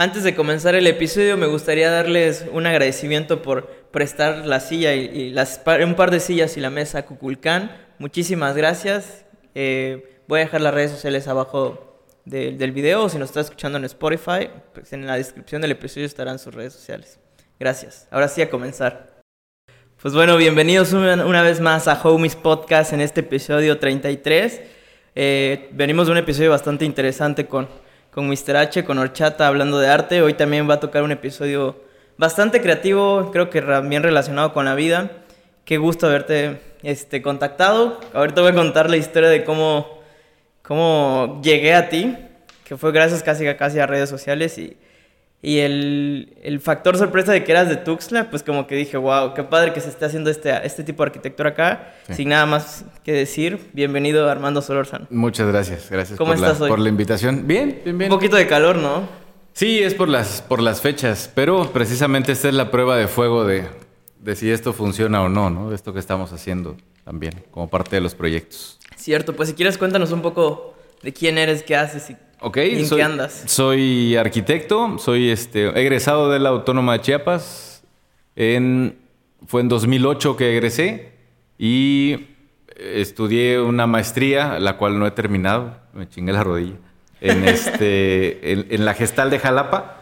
Antes de comenzar el episodio, me gustaría darles un agradecimiento por prestar la silla y, un par de sillas y la mesa a Cuculcán. Muchísimas gracias. Eh, voy a dejar las redes sociales abajo del video si nos está escuchando en Spotify, pues en la descripción del episodio estarán sus redes sociales. Gracias. Ahora sí a comenzar. Pues bueno, bienvenidos una, vez más a Homies Podcast en este episodio 33. Eh, venimos de un episodio bastante interesante con con Mr. H, con Horchata, hablando de arte. Hoy también va a tocar un episodio bastante creativo, creo que bien relacionado con la vida. Qué gusto haberte este, contactado. Ahorita voy a contar la historia de cómo, cómo llegué a ti, que fue gracias casi, casi a redes sociales y y el, el, factor sorpresa de que eras de Tuxtla, pues como que dije, wow, qué padre que se esté haciendo este, este tipo de arquitectura acá. Sin nada más que decir, bienvenido Armando Solórzano. Muchas gracias, gracias por, la, por la invitación. Bien, bien, bien. Un poquito de calor, ¿no? Sí, es por las, por las fechas, pero precisamente esta es la prueba de fuego de, de si esto funciona o no, ¿no? De esto que estamos haciendo también, como parte de los proyectos. Cierto, pues si quieres cuéntanos un poco de quién eres, qué haces y ¿En soy, qué andas? Soy arquitecto, soy este, egresado de la Autónoma de Chiapas. En, fue en 2008 que egresé y estudié una maestría, la cual no he terminado, me chingué la rodilla, en, este, en, la gestal de Jalapa,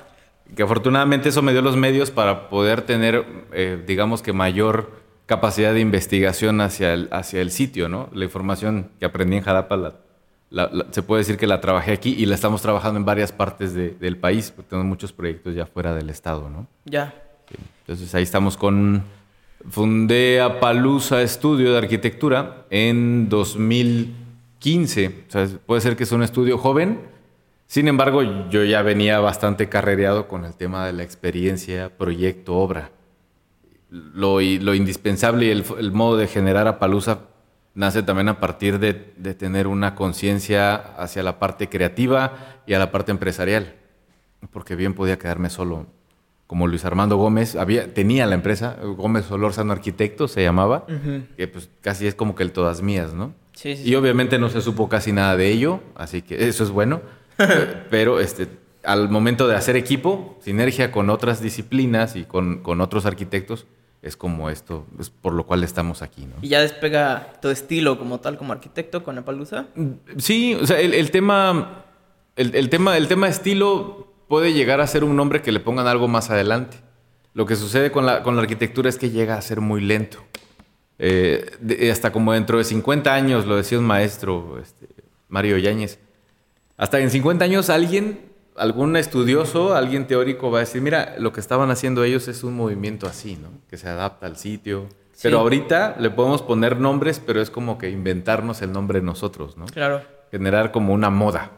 que afortunadamente eso me dio los medios para poder tener, eh, digamos que mayor capacidad de investigación hacia el, hacia el sitio, ¿no? La información que aprendí en Jalapa la se puede decir que la trabajé aquí y la estamos trabajando en varias partes del país, porque tenemos muchos proyectos ya fuera del estado, ¿no? Ya. Entonces ahí estamos con... Fundé a Palusa Estudio de Arquitectura en 2015. O sea, puede ser que es un estudio joven. Sin embargo, yo ya venía bastante carrereado con el tema de la experiencia, proyecto, obra. Lo, lo indispensable y el, el modo de generar a Palusa nace también a partir de, tener una conciencia hacia la parte creativa y a la parte empresarial, porque bien podía quedarme solo. Como Luis Armando Gómez, había, tenía la empresa, Gómez Solórzano Arquitecto se llamaba, que pues casi es como que el todas mías, ¿no? Sí, sí, y obviamente no se supo casi nada de ello, así que eso es bueno, pero este, al momento de hacer equipo, sinergia con otras disciplinas y con, con otros arquitectos, es como esto, es por lo cual estamos aquí, ¿no? ¿Y ya despega tu estilo como tal, como arquitecto con Apalusa? Mm, sí, o sea, el, tema, el, tema, el tema estilo puede llegar a ser un nombre que le pongan algo más adelante. Lo que sucede con la, con la arquitectura es que llega a ser muy lento. Eh, hasta como dentro de 50 años, lo decía un maestro, este, Mario Yáñez, hasta en 50 años alguien algún estudioso, alguien teórico va a decir, mira, lo que estaban haciendo ellos es un movimiento así, ¿no? Que se adapta al sitio. Pero ahorita le podemos poner nombres, pero es como que inventarnos el nombre nosotros, ¿no? Claro. Generar como una moda.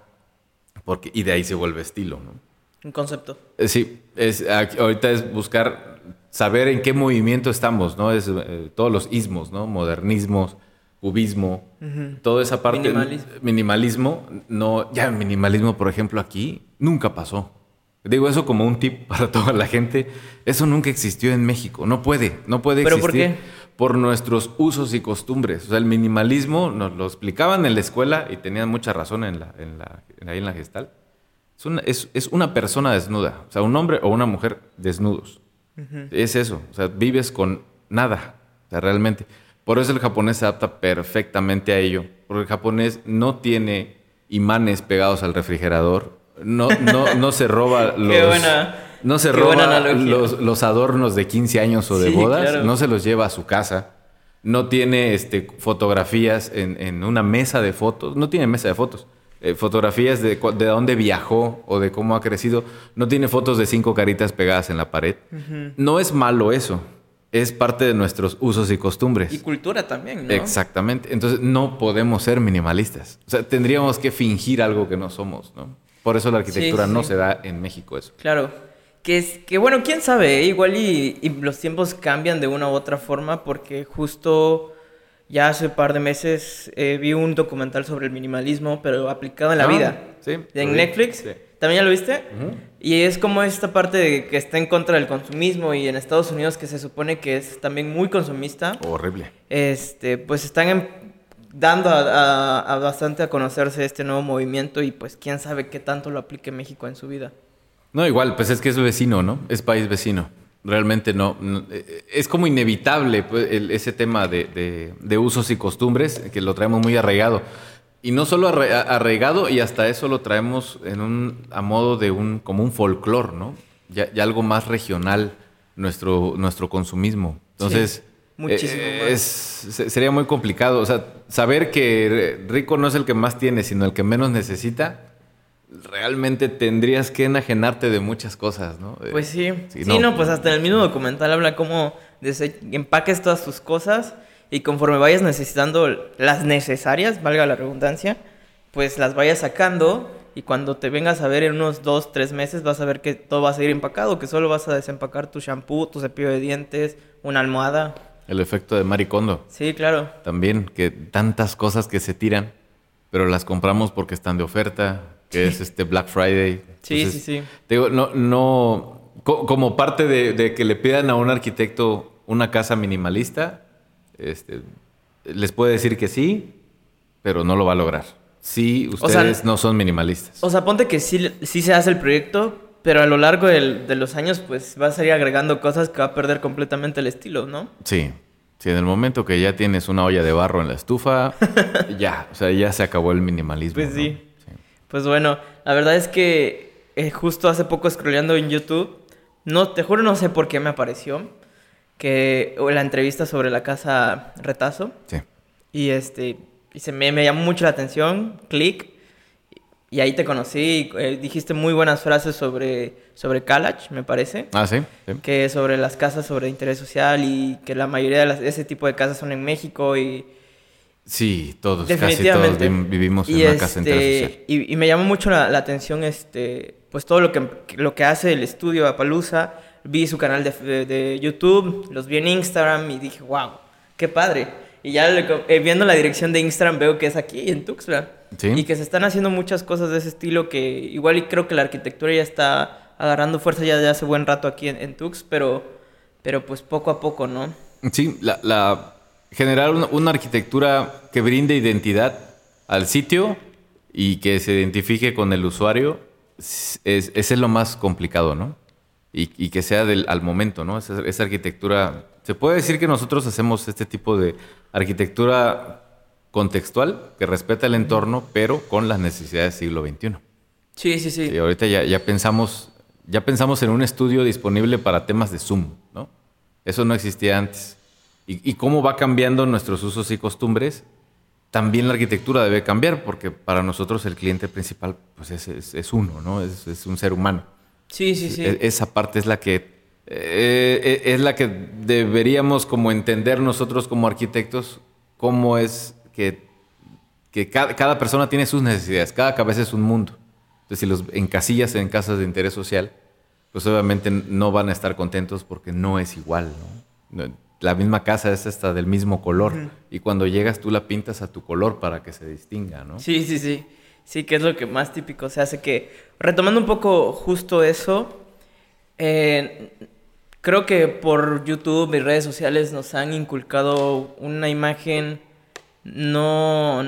Porque, y de ahí se vuelve estilo, ¿no? Un concepto. Eh, sí, es, ahorita es buscar, saber en qué movimiento estamos, ¿no? Es eh, todos los ismos, ¿no? Modernismos, cubismo, toda esa parte. Minimalismo. Minimalismo, no, ya minimalismo, por ejemplo, aquí nunca pasó. Digo eso como un tip para toda la gente. Eso nunca existió en México. No puede, no puede existir. por qué? Por nuestros usos y costumbres. O sea, el minimalismo nos lo explicaban en la escuela y tenían mucha razón en la, en la, ahí en la gestal. Es una, es, una, persona desnuda. O sea, un hombre o una mujer desnudos. Es eso. O sea, vives con nada. O sea, realmente. Por eso el japonés se adapta perfectamente a ello. Porque el japonés no tiene imanes pegados al refrigerador, no, no, no se roba los... no se roba los, los, adornos de 15 años o de bodas, no se los lleva a su casa, no tiene este, fotografías en, en una mesa de fotos, no tiene mesa de fotos, eh, fotografías de, de dónde viajó o de cómo ha crecido, no tiene fotos de cinco caritas pegadas en la pared. No es malo eso, es parte de nuestros usos y costumbres. Y cultura también, ¿no? Exactamente. Entonces no podemos ser minimalistas. O sea, tendríamos que fingir algo que no somos, ¿no? Por eso la arquitectura no se da en México eso. Claro. Que, es, que bueno, quién sabe, ¿eh? igual y, los tiempos cambian de una u otra forma porque justo ya hace un par de meses eh, vi un documental sobre el minimalismo, pero aplicado en la ah, vida. Sí. En Netflix. ¿También ya lo viste? Y es como esta parte de que está en contra del consumismo y en Estados Unidos que se supone que es también muy consumista. Horrible. Este, pues están en, dando a, bastante a conocerse este nuevo movimiento y pues quién sabe qué tanto lo aplique México en su vida. No, igual, pues es que es vecino, ¿no? Es país vecino. Realmente no. no, eh, es como inevitable pues, el- ese tema de, de- de usos y costumbres, que lo traemos muy arraigado. Y no solo arra- arraigado, y hasta eso lo traemos en un, a modo de un, como un folclore, ¿no? Ya, ya algo más regional, nuestro, nuestro consumismo. Entonces, muchísimo eh, más. es, sería muy complicado. O sea, saber que rico no es el que más tiene, sino el que menos necesita, realmente tendrías que enajenarte de muchas cosas, ¿no? Eh, Pues sí. Sí, Sí, no. no. pues hasta en el mismo documental habla cómo empaques todas tus cosas y conforme vayas necesitando las necesarias, valga la redundancia, pues las vayas sacando y cuando te vengas a ver en unos dos, tres meses vas a ver que todo va a seguir empacado, que solo vas a desempacar tu shampoo, tu cepillo de dientes, una almohada. El efecto de maricondo. Sí, claro. También, que tantas cosas que se tiran, pero las compramos porque están de oferta, que es este Black Friday. Sí, Entonces, sí, sí. Te digo, no, no, co- como parte de, de que le pidan a un arquitecto una casa minimalista, este, les puede decir que sí, pero no lo va a lograr. Sí, O sea, ustedes no son minimalistas. O sea, ponte que sí, sí se hace el proyecto, pero a lo largo del- de los años, pues vas a ir agregando cosas que va a perder completamente el estilo, ¿no? Sí. Sí, en el momento que ya tienes una olla de barro en la estufa, ya, o sea, ya se acabó el minimalismo. Pues ¿no? sí. Pues bueno, la verdad es que eh, justo hace poco scrolleando en YouTube, no, te juro no sé por qué me apareció, que la entrevista sobre la casa Retazo, Sí. y este, y se me, me llamó mucho la atención, clic, y ahí te conocí, eh, dijiste muy buenas frases sobre, sobre Kalach, me parece. Ah, sí. sí. que sobre las casas sobre interés social y que la mayoría de las- ese tipo de casas son en México y Sí, todos, casi todos definitivamente vi- vivimos en y una casa este, intersocial. y, y me llamó mucho la, la atención este pues todo lo que lo que hace el estudio Apalusa vi su canal de, de- de YouTube los vi en Instagram y dije wow qué padre y ya le eh, viendo la dirección de Instagram veo que es aquí en Tuxtla Sí. y que se están haciendo muchas cosas de ese estilo que igual y creo que la arquitectura ya está agarrando fuerza ya de hace buen rato aquí en, en Tux pero pero pues poco a poco no Sí, la, la- generar una, una arquitectura que brinde identidad al sitio y que se identifique con el usuario, es, es lo más complicado, ¿no? Y, y que sea del, al momento, ¿no? Esa, esa arquitectura, se puede decir que nosotros hacemos este tipo de arquitectura contextual que respeta el entorno, pero con las necesidades del siglo XXI. sí sí sí Y ahorita ya, ya pensamos, ya pensamos en un estudio disponible para temas de Zoom, ¿no? Eso no existía antes. Y, y cómo va cambiando nuestros usos y costumbres, también la arquitectura debe cambiar, porque para nosotros el cliente principal pues es, es- es uno, ¿no? Es, es un ser humano. Sí sí sí E- Esa parte es la que eh, eh, es la que deberíamos como entender nosotros como arquitectos, cómo es que, que cada, cada persona tiene sus necesidades, cada cabeza es un mundo. Entonces, si los encasillas en casas de interés social, pues obviamente no van a estar contentos porque no es igual, ¿no? No- La misma casa es hasta del mismo color y cuando llegas tú la pintas a tu color para que se distinga, ¿no? Sí, sí, sí. Sí, que es lo que más típico se hace que, retomando un poco justo eso, eh, creo que por YouTube y redes sociales nos han inculcado una imagen no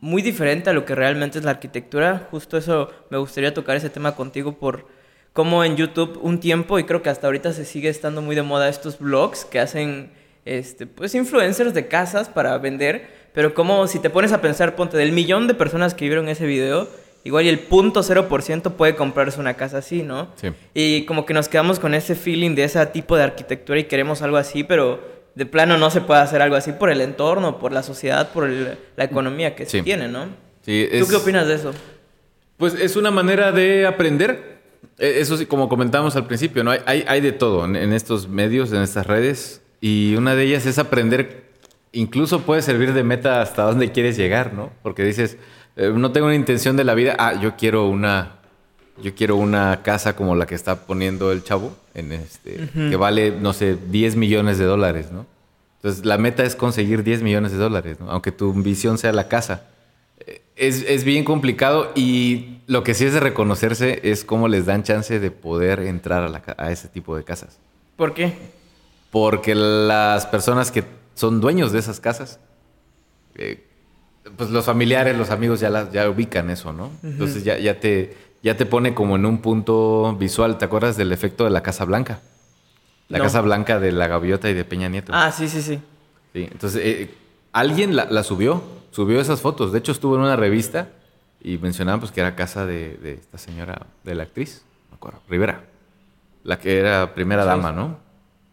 muy diferente a lo que realmente es la arquitectura. Justo eso me gustaría tocar ese tema contigo por cómo en YouTube un tiempo y creo que hasta ahorita se sigue estando muy de moda estos blogs que hacen este pues influencers de casas para vender, pero como si te pones a pensar, ponte del millón de personas que vieron ese video, igual y el punto cero por ciento puede comprarse una casa así, ¿no? Sí. Y como que nos quedamos con ese feeling de ese tipo de arquitectura y queremos algo así, pero de plano no se puede hacer algo así por el entorno, por la sociedad, por el- la economía que se tiene, ¿no? Sí, ¿Tú qué opinas de eso? Pues es una manera de aprender. Eh, Eso sí, como comentábamos al principio, ¿no? Hay, hay, hay de todo en, en estos medios, en estas redes, y una de ellas es aprender, incluso puede servir de meta hasta dónde quieres llegar, ¿no? Porque dices, eh, no tengo una intención de la vida, ah, yo quiero una, yo quiero una casa como la que está poniendo el chavo, en este, que vale, no sé, 10 millones de dólares, ¿no? Entonces, la meta es conseguir 10 millones de dólares, ¿no? Aunque tu visión sea la casa. Es, es bien complicado y lo que sí es de reconocerse es cómo les dan chance de poder entrar a, la a ese tipo de casas. ¿Por qué? Porque las personas que son dueños de esas casas, eh, pues los familiares, los amigos ya, las- ya ubican eso, ¿no? Entonces ya, ya te, ya te pone como en un punto visual. ¿Te acuerdas del efecto de la Casa Blanca? La No. Casa Blanca de la Gaviota y de Peña Nieto. Ah, sí, sí, sí. Sí, entonces, eh, alguien la, la subió, subió esas fotos. De hecho, estuvo en una revista y mencionaban pues, que era casa de, de esta señora, de la actriz, no me acuerdo, Rivera, la que era primera dama, ¿no?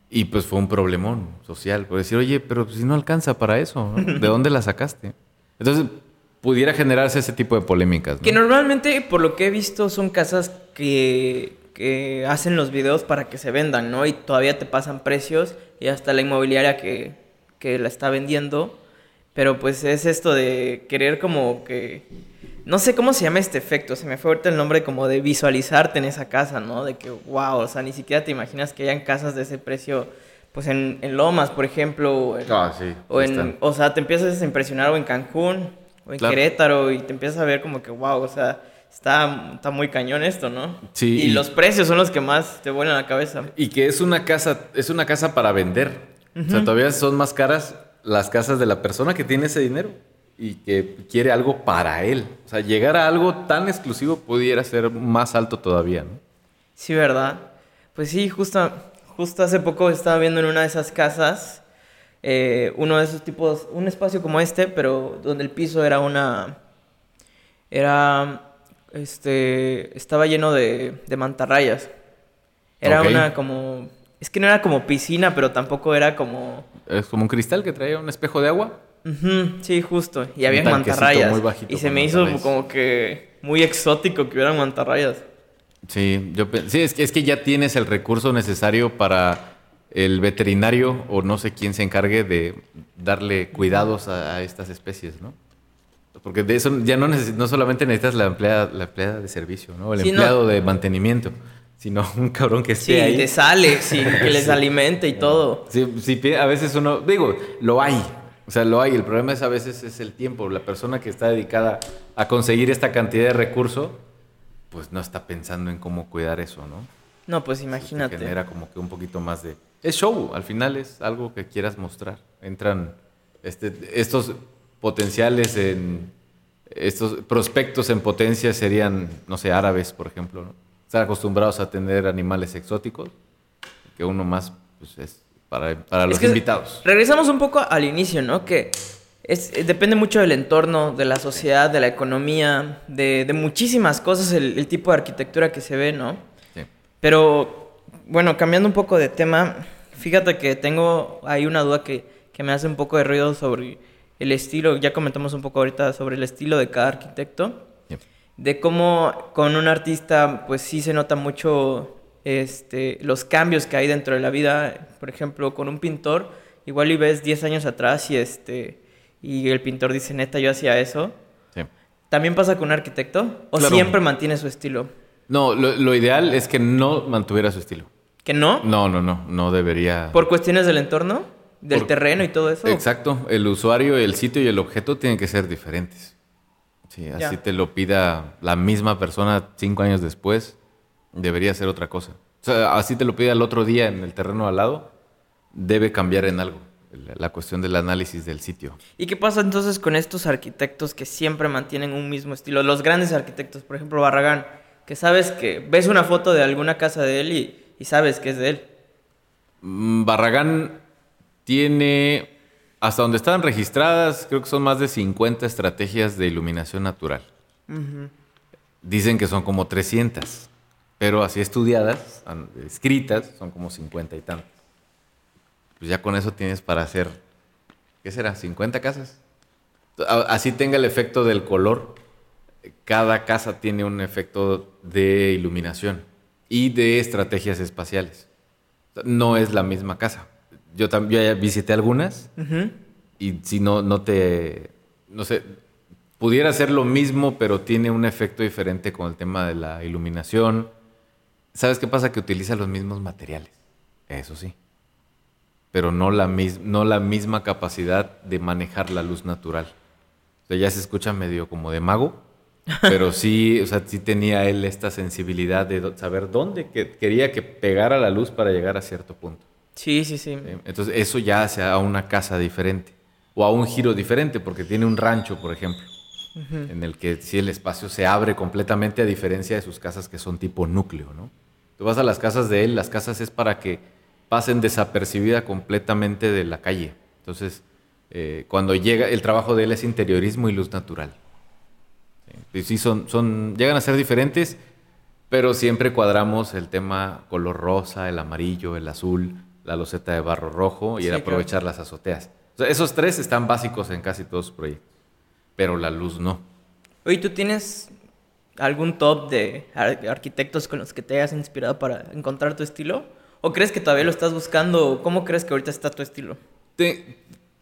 Y pues fue un problemón social, por decir, oye, pero si no alcanza para eso, ¿no? ¿de dónde la sacaste? Entonces, pudiera generarse ese tipo de polémicas. ¿no? Que normalmente, por lo que he visto, son casas que, que hacen los videos para que se vendan, ¿no? Y todavía te pasan precios y hasta la inmobiliaria que, que la está vendiendo. Pero pues es esto de querer como que... No sé cómo se llama este efecto, se me fue ahorita el nombre como de visualizarte en esa casa, ¿no? De que, wow, o sea, ni siquiera te imaginas que hayan casas de ese precio, pues en, en Lomas, por ejemplo, o en- Ah, sí. o, en, sea, te empiezas a impresionar o en Cancún o en Claro. Querétaro y te empiezas a ver como que, wow, o sea, está, está muy cañón esto, ¿no? Sí, Y, y- los precios son los que más te vuelan la cabeza. Y que es una casa, es una casa para vender. O sea, todavía son más caras las casas de la persona que tiene ese dinero y que quiere algo para él. O sea, llegar a algo tan exclusivo pudiera ser más alto todavía, ¿no? Sí, ¿verdad? Pues sí, justo, justo hace poco estaba viendo en una de esas casas eh, uno de esos tipos, un espacio como este, pero donde el piso era una... Era... Este... Estaba lleno de, de mantarrayas. Era una como... Es que no era como piscina, pero tampoco era como... Es como un cristal que traía un espejo de agua. Ujú, sí, justo. Y había mantarrayas. muy bajito y se me hizo como que muy exótico que hubieran mantarrayas. Sí, yo sí es, que, es que ya tienes el recurso necesario para el veterinario o no sé quién se encargue de darle cuidados a, a estas especies, ¿no? Porque de eso ya no, neces- no solamente necesitas la empleada, la empleada de servicio, ¿no? El Sí, no. empleado de mantenimiento, sino un cabrón que esté Sí, ahí. te sale, sí, que les Sí. alimente y todo. Sí, sí, a veces uno, digo, lo hay. O sea, lo hay. El problema es a veces es el tiempo. La persona que está dedicada a conseguir esta cantidad de recurso, pues no está pensando en cómo cuidar eso, ¿no? No, pues Te imagínate. genera como que un poquito más de... Es show, al final es algo que quieras mostrar. Entran este, estos potenciales en... Estos prospectos en potencia serían, no sé, árabes, por ejemplo, ¿no? Están acostumbrados a tener animales exóticos, que uno más, pues es para, para los que invitados. Regresamos un poco al inicio, ¿no? Que es, eh, depende mucho del entorno, de la sociedad, de la economía, de, de muchísimas cosas, el, el tipo de arquitectura que se ve, ¿no? Sí. Pero, bueno, cambiando un poco de tema, fíjate que tengo ahí una duda que, que me hace un poco de ruido sobre el estilo, ya comentamos un poco ahorita sobre el estilo de cada arquitecto, Sí. de cómo con un artista pues sí se nota mucho este, los cambios que hay dentro de la vida, por ejemplo, con un pintor, igual y ves 10 años atrás y, este, y el pintor dice, neta, yo hacía eso. Sí. ¿También pasa con un arquitecto? ¿O Claro. siempre mantiene su estilo? No, lo, lo ideal es que no mantuviera su estilo. ¿Que no? No, no, no, no debería... ¿Por cuestiones del entorno? ¿Del Por- terreno y todo eso? Exacto, el usuario, el sitio y el objeto tienen que ser diferentes. Sí, así Ya. te lo pida la misma persona cinco años después, debería ser otra cosa. O sea, así te lo pide al otro día en el terreno al lado, debe cambiar en algo la- cuestión del análisis del sitio. ¿Y qué pasa entonces con estos arquitectos que siempre mantienen un mismo estilo? Los grandes arquitectos, por ejemplo, Barragán, que sabes que ves una foto de alguna casa de él y, y sabes que es de él. Mm, Barragán tiene, hasta donde están registradas, creo que son más de 50 estrategias de iluminación natural. Dicen que son como 300, pero así estudiadas, escritas, son como 50 y tantas. Pues ya con eso tienes para hacer, ¿qué será? ¿50 casas? Así tenga el efecto del color, cada casa tiene un efecto de iluminación y de estrategias espaciales. No es la misma casa. Yo también visité algunas Ujú. y si no, no te, no sé, pudiera ser lo mismo, pero tiene un efecto diferente con el tema de la iluminación. ¿Sabes qué pasa? Que utiliza los mismos materiales, eso sí, pero no la, mis- no la misma capacidad de manejar la luz natural. O sea, ya se escucha medio como de mago, pero sí, o sea, sí tenía él esta sensibilidad de saber dónde que- quería que pegara la luz para llegar a cierto punto. Sí, sí, sí. Entonces eso ya hace a una casa diferente o a un giro diferente porque tiene un rancho, por ejemplo. En el que sí el espacio se abre completamente a diferencia de sus casas que son tipo núcleo, ¿no? Tú vas a las casas de él, las casas es para que pasen desapercibida completamente de la calle. Entonces, eh, cuando llega, el trabajo de él es interiorismo y luz natural. Sí, sí son, son, llegan a ser diferentes, pero siempre cuadramos el tema color rosa, el amarillo, el azul, la loseta de barro rojo y el aprovechar las azoteas. esos tres están básicos en casi todos los proyectos, pero la luz no. Oye, ¿tú tienes algún top de arquitectos con los que te hayas inspirado para encontrar tu estilo? ¿O crees que todavía lo estás buscando? ¿Cómo crees que ahorita está tu estilo?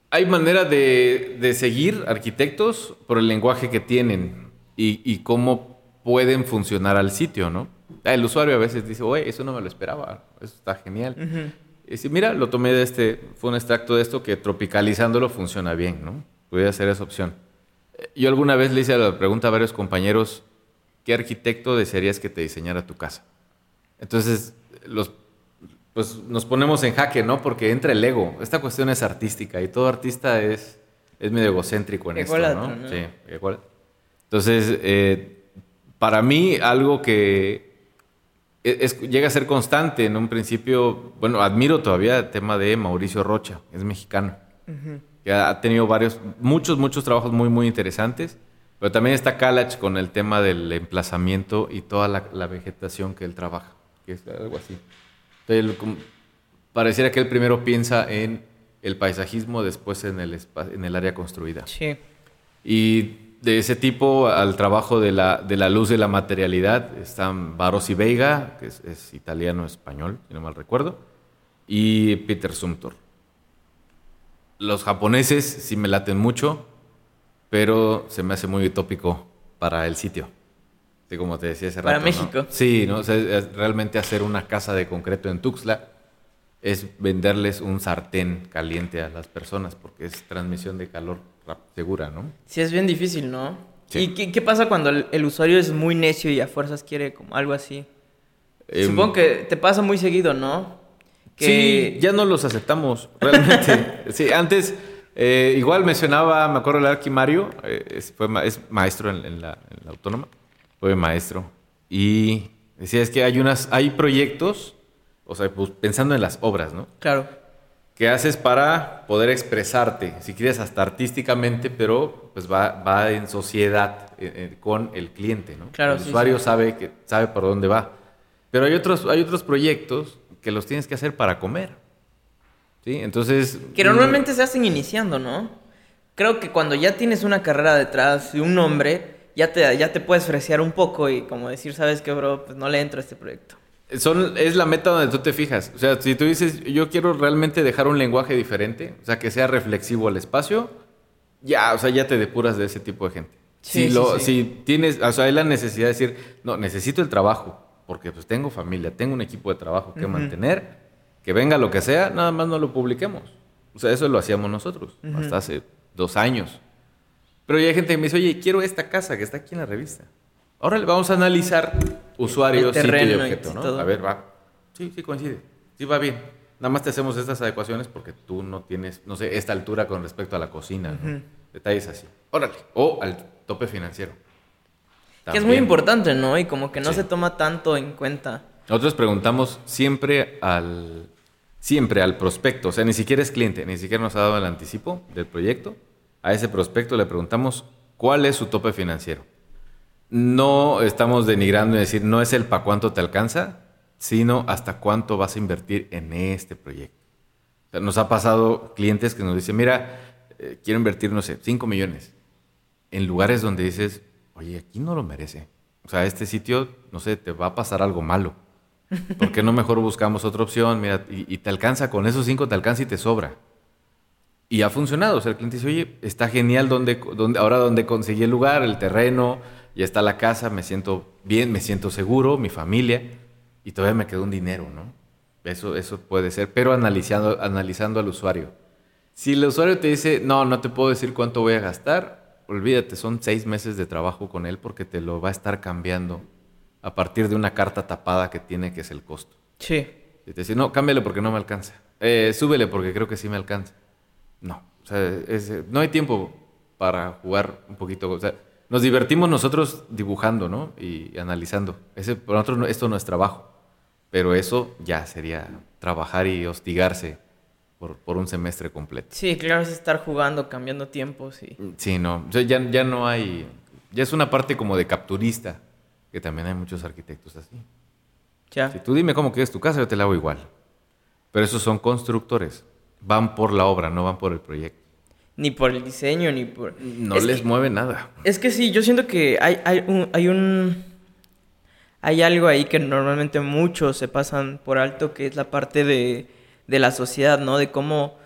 hay manera de, seguir arquitectos por el lenguaje que tienen y, cómo pueden funcionar al sitio, ¿no? El usuario a veces dice, oye, eso no me lo esperaba, eso está genial. Y dice, mira, lo tomé de este, fue un extracto de esto que tropicalizándolo funciona bien, ¿no? Podría ser esa opción. Yo alguna vez le hice la pregunta a varios compañeros, ¿qué arquitecto desearías que te diseñara tu casa? Entonces, los pues nos ponemos en jaque, ¿no? Porque entra el ego. Esta cuestión es artística y todo artista es, es medio egocéntrico en esto, ¿no? Sí, igual. Entonces, eh, para mí, algo que e, llega a ser constante en un principio, bueno, admiro todavía el tema de Mauricio Rocha, es mexicano, que ha tenido varios, muchos, muchos trabajos muy, muy interesantes, pero también está Kalach con el tema del emplazamiento y toda la, la vegetación que él trabaja, que es algo así pareciera que él primero piensa en el paisajismo, después en el, en el área construida. Sí. Y de ese tipo al trabajo de la, de la luz de la materialidad están Barros y Veiga, que es, italiano-español, si no mal recuerdo, y Peter Sumter. Los japoneses sí me laten mucho, pero se me hace muy utópico para el sitio. Sí, como te decía hace Para México. Sí, ¿no? realmente hacer una casa de concreto en Tuxtla es venderles un sartén caliente a las personas porque es transmisión de calor segura, ¿no? Sí, es bien difícil, ¿no? ¿Y qué, pasa cuando el, usuario es muy necio y a fuerzas quiere como algo así? Em, Supongo que te pasa muy seguido, ¿no? Sí, ya no los aceptamos, realmente. sí, antes, eh, igual mencionaba, me acuerdo el Arqui Mario, eh, es, fue, es maestro en, la, en la autónoma fue maestro. Y decía, es que hay unas, hay proyectos, o sea, pues, pensando en las obras, ¿no? Claro. Que haces para poder expresarte, si quieres hasta artísticamente, pero pues va, va en sociedad eh, eh, con el cliente, ¿no? Claro, el usuario sabe que sabe por dónde va. Pero hay otros, hay otros proyectos que los tienes que hacer para comer. ¿Sí? Entonces. Que normalmente se hacen iniciando, ¿no? Creo que cuando ya tienes una carrera detrás y un nombre, ya te, ya te puedes fresear un poco y como decir, ¿sabes qué, bro? Pues no le entro a este proyecto. Son, es la meta donde tú te fijas. O sea, si tú dices, yo quiero realmente dejar un lenguaje diferente, o sea, que sea reflexivo al espacio, ya, o sea, ya te depuras de ese tipo de gente. si, lo, si tienes, o sea, hay la necesidad de decir, no, necesito el trabajo, porque pues tengo familia, tengo un equipo de trabajo que mantener, que venga lo que sea, nada más no lo publiquemos. O sea, eso lo hacíamos nosotros, hasta hace dos años. Pero ya hay gente que me dice, oye, quiero esta casa que está aquí en la revista. Ahora le vamos a analizar usuarios, sitio y objeto, ¿no? A ver, va. Sí, sí coincide. Sí va bien. Nada más te hacemos estas adecuaciones porque tú no tienes, no sé, esta altura con respecto a la cocina, ¿no? Detalles así. Órale. O al tope financiero. Que es muy importante, ¿no? Y como que no se toma tanto en cuenta. Nosotros preguntamos siempre al, siempre al prospecto, o sea, ni siquiera es cliente, ni siquiera nos ha dado el anticipo del proyecto a ese prospecto le preguntamos cuál es su tope financiero. No estamos denigrando y decir no es el para cuánto te alcanza, sino hasta cuánto vas a invertir en este proyecto. nos ha pasado clientes que nos dicen, mira, eh, quiero invertir, no sé, 5 millones en lugares donde dices, oye, aquí no lo merece. O sea, este sitio, no sé, te va a pasar algo malo. ¿Por qué no mejor buscamos otra opción? Mira, y, te alcanza, con esos 5 te alcanza y te sobra. Y ha funcionado. O sea, el cliente dice, oye, está genial donde, donde, ahora donde conseguí el lugar, el terreno, ya está la casa, me siento bien, me siento seguro, mi familia, y todavía me quedó un dinero, ¿no? Eso, eso puede ser, pero analizando, analizando al usuario. Si el usuario te dice, no, no te puedo decir cuánto voy a gastar, olvídate, son seis meses de trabajo con él porque te lo va a estar cambiando a partir de una carta tapada que tiene, que es el costo. Sí. Y te dice, no, cámbiale porque no me alcanza. Eh, súbele porque creo que sí me alcanza. No, o sea, no hay tiempo para jugar un poquito. O sea, nos divertimos nosotros dibujando, ¿no? Y analizando. Ese, por nosotros no- esto no es trabajo, pero eso ya sería trabajar y hostigarse por, por un semestre completo. Sí, claro, es estar jugando, cambiando tiempos y... Sí, no, o sea, ya, ya no hay, ya es una parte como de capturista, que también hay muchos arquitectos así. Ya. Si tú dime cómo quieres tu casa, yo te la hago igual. Pero esos son constructores, van por la obra, no van por el proyecto. Ni por el diseño, ni por... No Es les que- mueve nada. Es que sí, yo siento que hay, hay, un, hay un... Hay algo ahí que normalmente muchos se pasan por alto, que es la parte de, de la sociedad, ¿no? De cómo,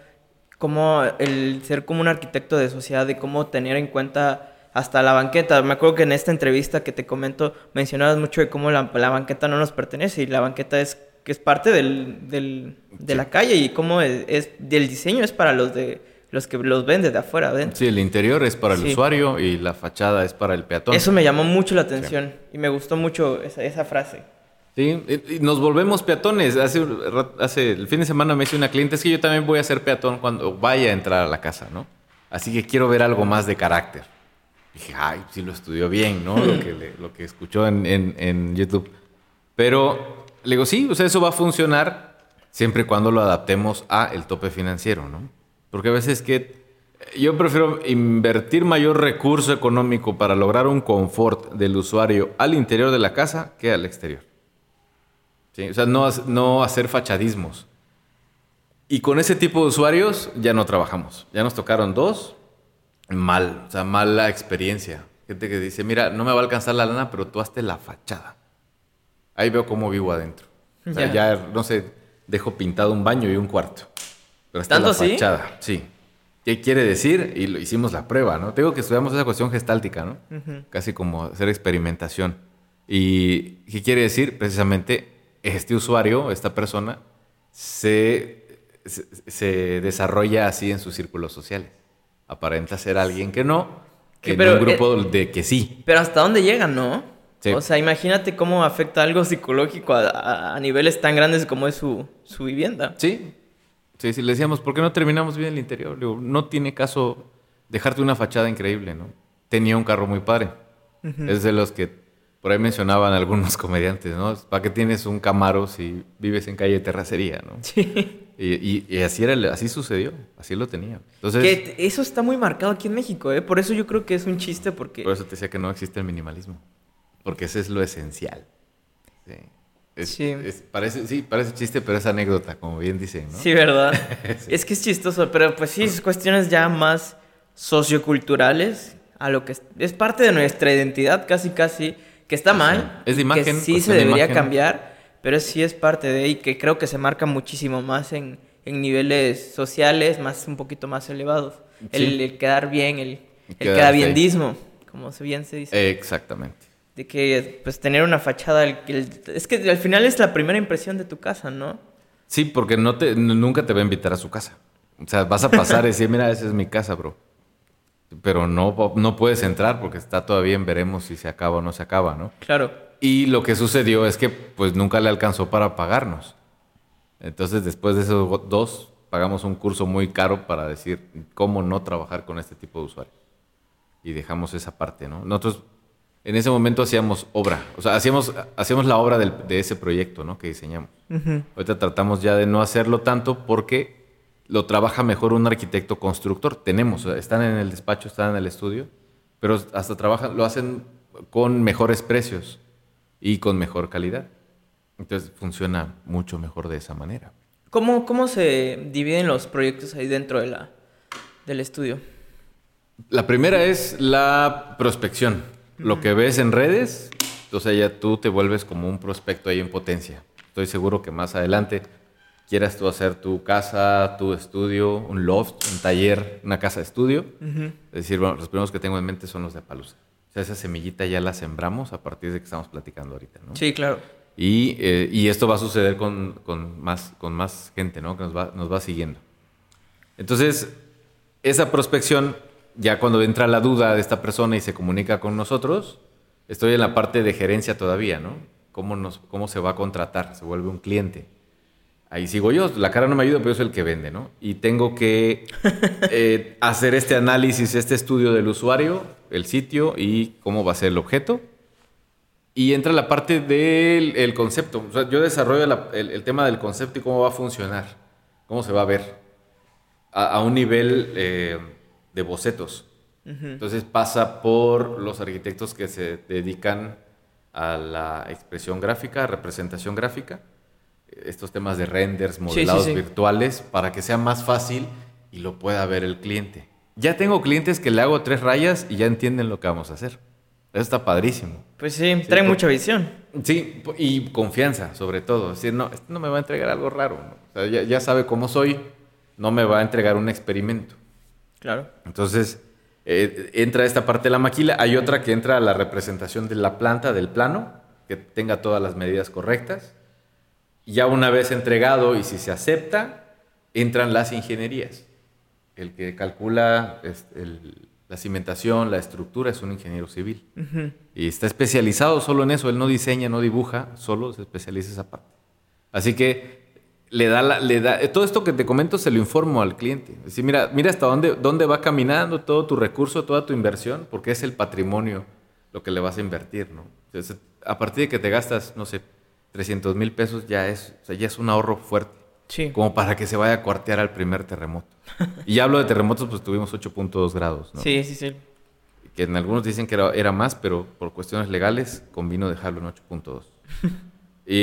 cómo el ser como un arquitecto de sociedad, de cómo tener en cuenta hasta la banqueta. Me acuerdo que en esta entrevista que te comento mencionabas mucho de cómo la, la banqueta no nos pertenece y la banqueta es que es parte del, del- de Sí. la calle y cómo es, es- del diseño es para los de los que los ven desde afuera. Sí, el interior es para el Sí. usuario y la fachada es para el peatón. Eso me llamó mucho la atención y me gustó mucho esa, esa frase. Sí, y- nos volvemos peatones. Hace, hace el fin de semana me dice una cliente, es que yo también voy a ser peatón cuando vaya a entrar a la casa, ¿no? Así que quiero ver algo más de carácter. Dije, ay, sí lo estudió bien, ¿no? Lo que, le- lo que escuchó en, en- en YouTube. Pero le digo, sí, o sea, eso va a funcionar siempre y cuando lo adaptemos a el tope financiero, ¿no? Porque a veces que yo prefiero invertir mayor recurso económico para lograr un confort del usuario al interior de la casa que al exterior. Sí, o sea, no, no hacer fachadismos. Y con ese tipo de usuarios ya no trabajamos. Ya nos tocaron dos. Mal, o sea, mala experiencia. Gente que dice, mira, no me va a alcanzar la lana, pero tú hazte la fachada. Ahí veo cómo vivo adentro. O sea, Ya. ya, no sé, dejo pintado un baño y un cuarto. Pero hasta ¿Tanto la fachada, sí. ¿Qué quiere decir? Y lo hicimos la prueba, ¿no? Tengo que estudiamos esa cuestión gestáltica, ¿no? Casi como hacer experimentación. ¿Y qué quiere decir? Precisamente, este usuario, esta persona, se, se, se desarrolla así en sus círculos sociales. Aparenta ser alguien que no, Que en pero, un grupo de que sí. Pero hasta dónde llegan, ¿no? Sí. O sea, imagínate cómo afecta algo psicológico a, a- a niveles tan grandes como es su, su vivienda. Sí. Sí, sí, le decíamos, ¿por qué no terminamos bien el interior? Digo, no tiene caso dejarte una fachada increíble, ¿no? Tenía un carro muy padre. Es de los que por ahí mencionaban algunos comediantes, ¿no? ¿Para qué tienes un Camaro si vives en calle de terracería, no? Sí. Y, y- y así, era, así sucedió, así lo tenía. Entonces, Que eso está muy marcado aquí en México, ¿eh? Por eso yo creo que es un chiste porque... por eso te decía que no existe el minimalismo. Porque ese es lo esencial. Sí. Es- Sí. es- parece, sí, parece chiste, pero es anécdota, como bien dicen, ¿no? Sí, ¿verdad? Es que es chistoso, pero pues sí, es cuestiones ya más socioculturales, a lo que es, es parte de nuestra identidad, casi, casi, que está mal. Es de imagen, Que sí se de debería cambiar, pero sí es parte de, y que creo que se marca muchísimo más en, en niveles sociales, más un poquito más elevados. El, Sí. el quedar bien, el, el como bien se dice. Exactamente. De que, pues, tener una fachada, el- el- es que al final es la primera impresión de tu casa, ¿no? Sí, porque no te, nunca te va a invitar a su casa. O sea, vas a pasar y decir, mira, esa es mi casa, bro. Pero no, no puedes entrar porque está todavía en veremos si se acaba o no se acaba, ¿no? Claro. Y lo que sucedió es que pues nunca le alcanzó para pagarnos. Entonces, después de esos dos, pagamos un curso muy caro para decir cómo no trabajar con este tipo de usuarios. Y dejamos esa parte, ¿no? Nosotros en ese momento hacíamos obra, o sea, hacíamos, hacíamos la obra del- de ese proyecto, ¿no? Que diseñamos. Ahorita tratamos ya de no hacerlo tanto porque lo trabaja mejor un arquitecto constructor. Tenemos, o sea, están en el despacho, están en el estudio, pero hasta trabajan, lo hacen con mejores precios y con mejor calidad. Entonces funciona mucho mejor de esa manera. ¿Cómo, ¿Cómo se dividen los proyectos ahí dentro de la, del estudio? La primera es la prospección. Lo que ves en redes, o sea, ya tú te vuelves como un prospecto ahí en potencia. Estoy seguro que más adelante quieras tú hacer tu casa, tu estudio, un loft, un taller, una casa de estudio. Es decir, bueno, los primeros que tengo en mente son los de Palusa. O sea, esa semillita ya la sembramos a partir de que estamos platicando ahorita, ¿no? Sí, claro. Y, eh, y esto va a suceder con, con más, con más gente, ¿no? Que nos va, nos va siguiendo. Entonces, esa prospección, ya cuando entra la duda de esta persona y se comunica con nosotros, estoy en la parte de gerencia todavía, ¿no? ¿Cómo, nos, cómo se va a contratar? Se vuelve un cliente. Ahí sigo yo, la cara no me ayuda, pero yo soy el que vende, ¿no? Y tengo que eh, hacer este análisis, este estudio del usuario el sitio y cómo va a ser el objeto. Y entra la parte del el concepto. O sea, yo desarrollo la- el, el tema del concepto y cómo va a funcionar, cómo se va a ver, a, a un nivel eh, de bocetos. Entonces pasa por los arquitectos que se dedican a la expresión gráfica, representación gráfica, estos temas de renders, sí, modelados sí. virtuales, para que sea más fácil y lo pueda ver el cliente. Ya tengo clientes que le hago tres rayas y ya entienden lo que vamos a hacer. Eso está padrísimo. Pues sí, trae por- mucha visión. Sí, y confianza, sobre todo. Es decir, no, este no me va a entregar algo raro. ¿no? O sea, ya, ya sabe cómo soy, no me va a entregar un experimento. Claro. Entonces, eh, entra esta parte de la maquila. Hay otra que entra a la representación de la planta, del plano, que tenga todas las medidas correctas. Ya una vez entregado y si se acepta, entran las ingenierías. El que calcula el- la cimentación, la estructura, es un ingeniero civil. Y está especializado solo en eso. Él no diseña, no dibuja, solo se especializa en esa parte. Así que le da, la- le da todo esto que te comento se lo informo al cliente. Es decir, mira, mira hasta dónde, dónde va caminando todo tu recurso, toda tu inversión, porque es el patrimonio lo que le vas a invertir, ¿no? Entonces, a partir de que te gastas, no sé, 300 mil pesos, ya es, o sea, ya es un ahorro fuerte, Sí. como para que se vaya a cuartear al primer terremoto. Y ya hablo de terremotos, pues tuvimos 8.2 grados, ¿no? Sí, sí, sí. que en algunos dicen que era, era más, pero por cuestiones legales convino dejarlo en 8.2. y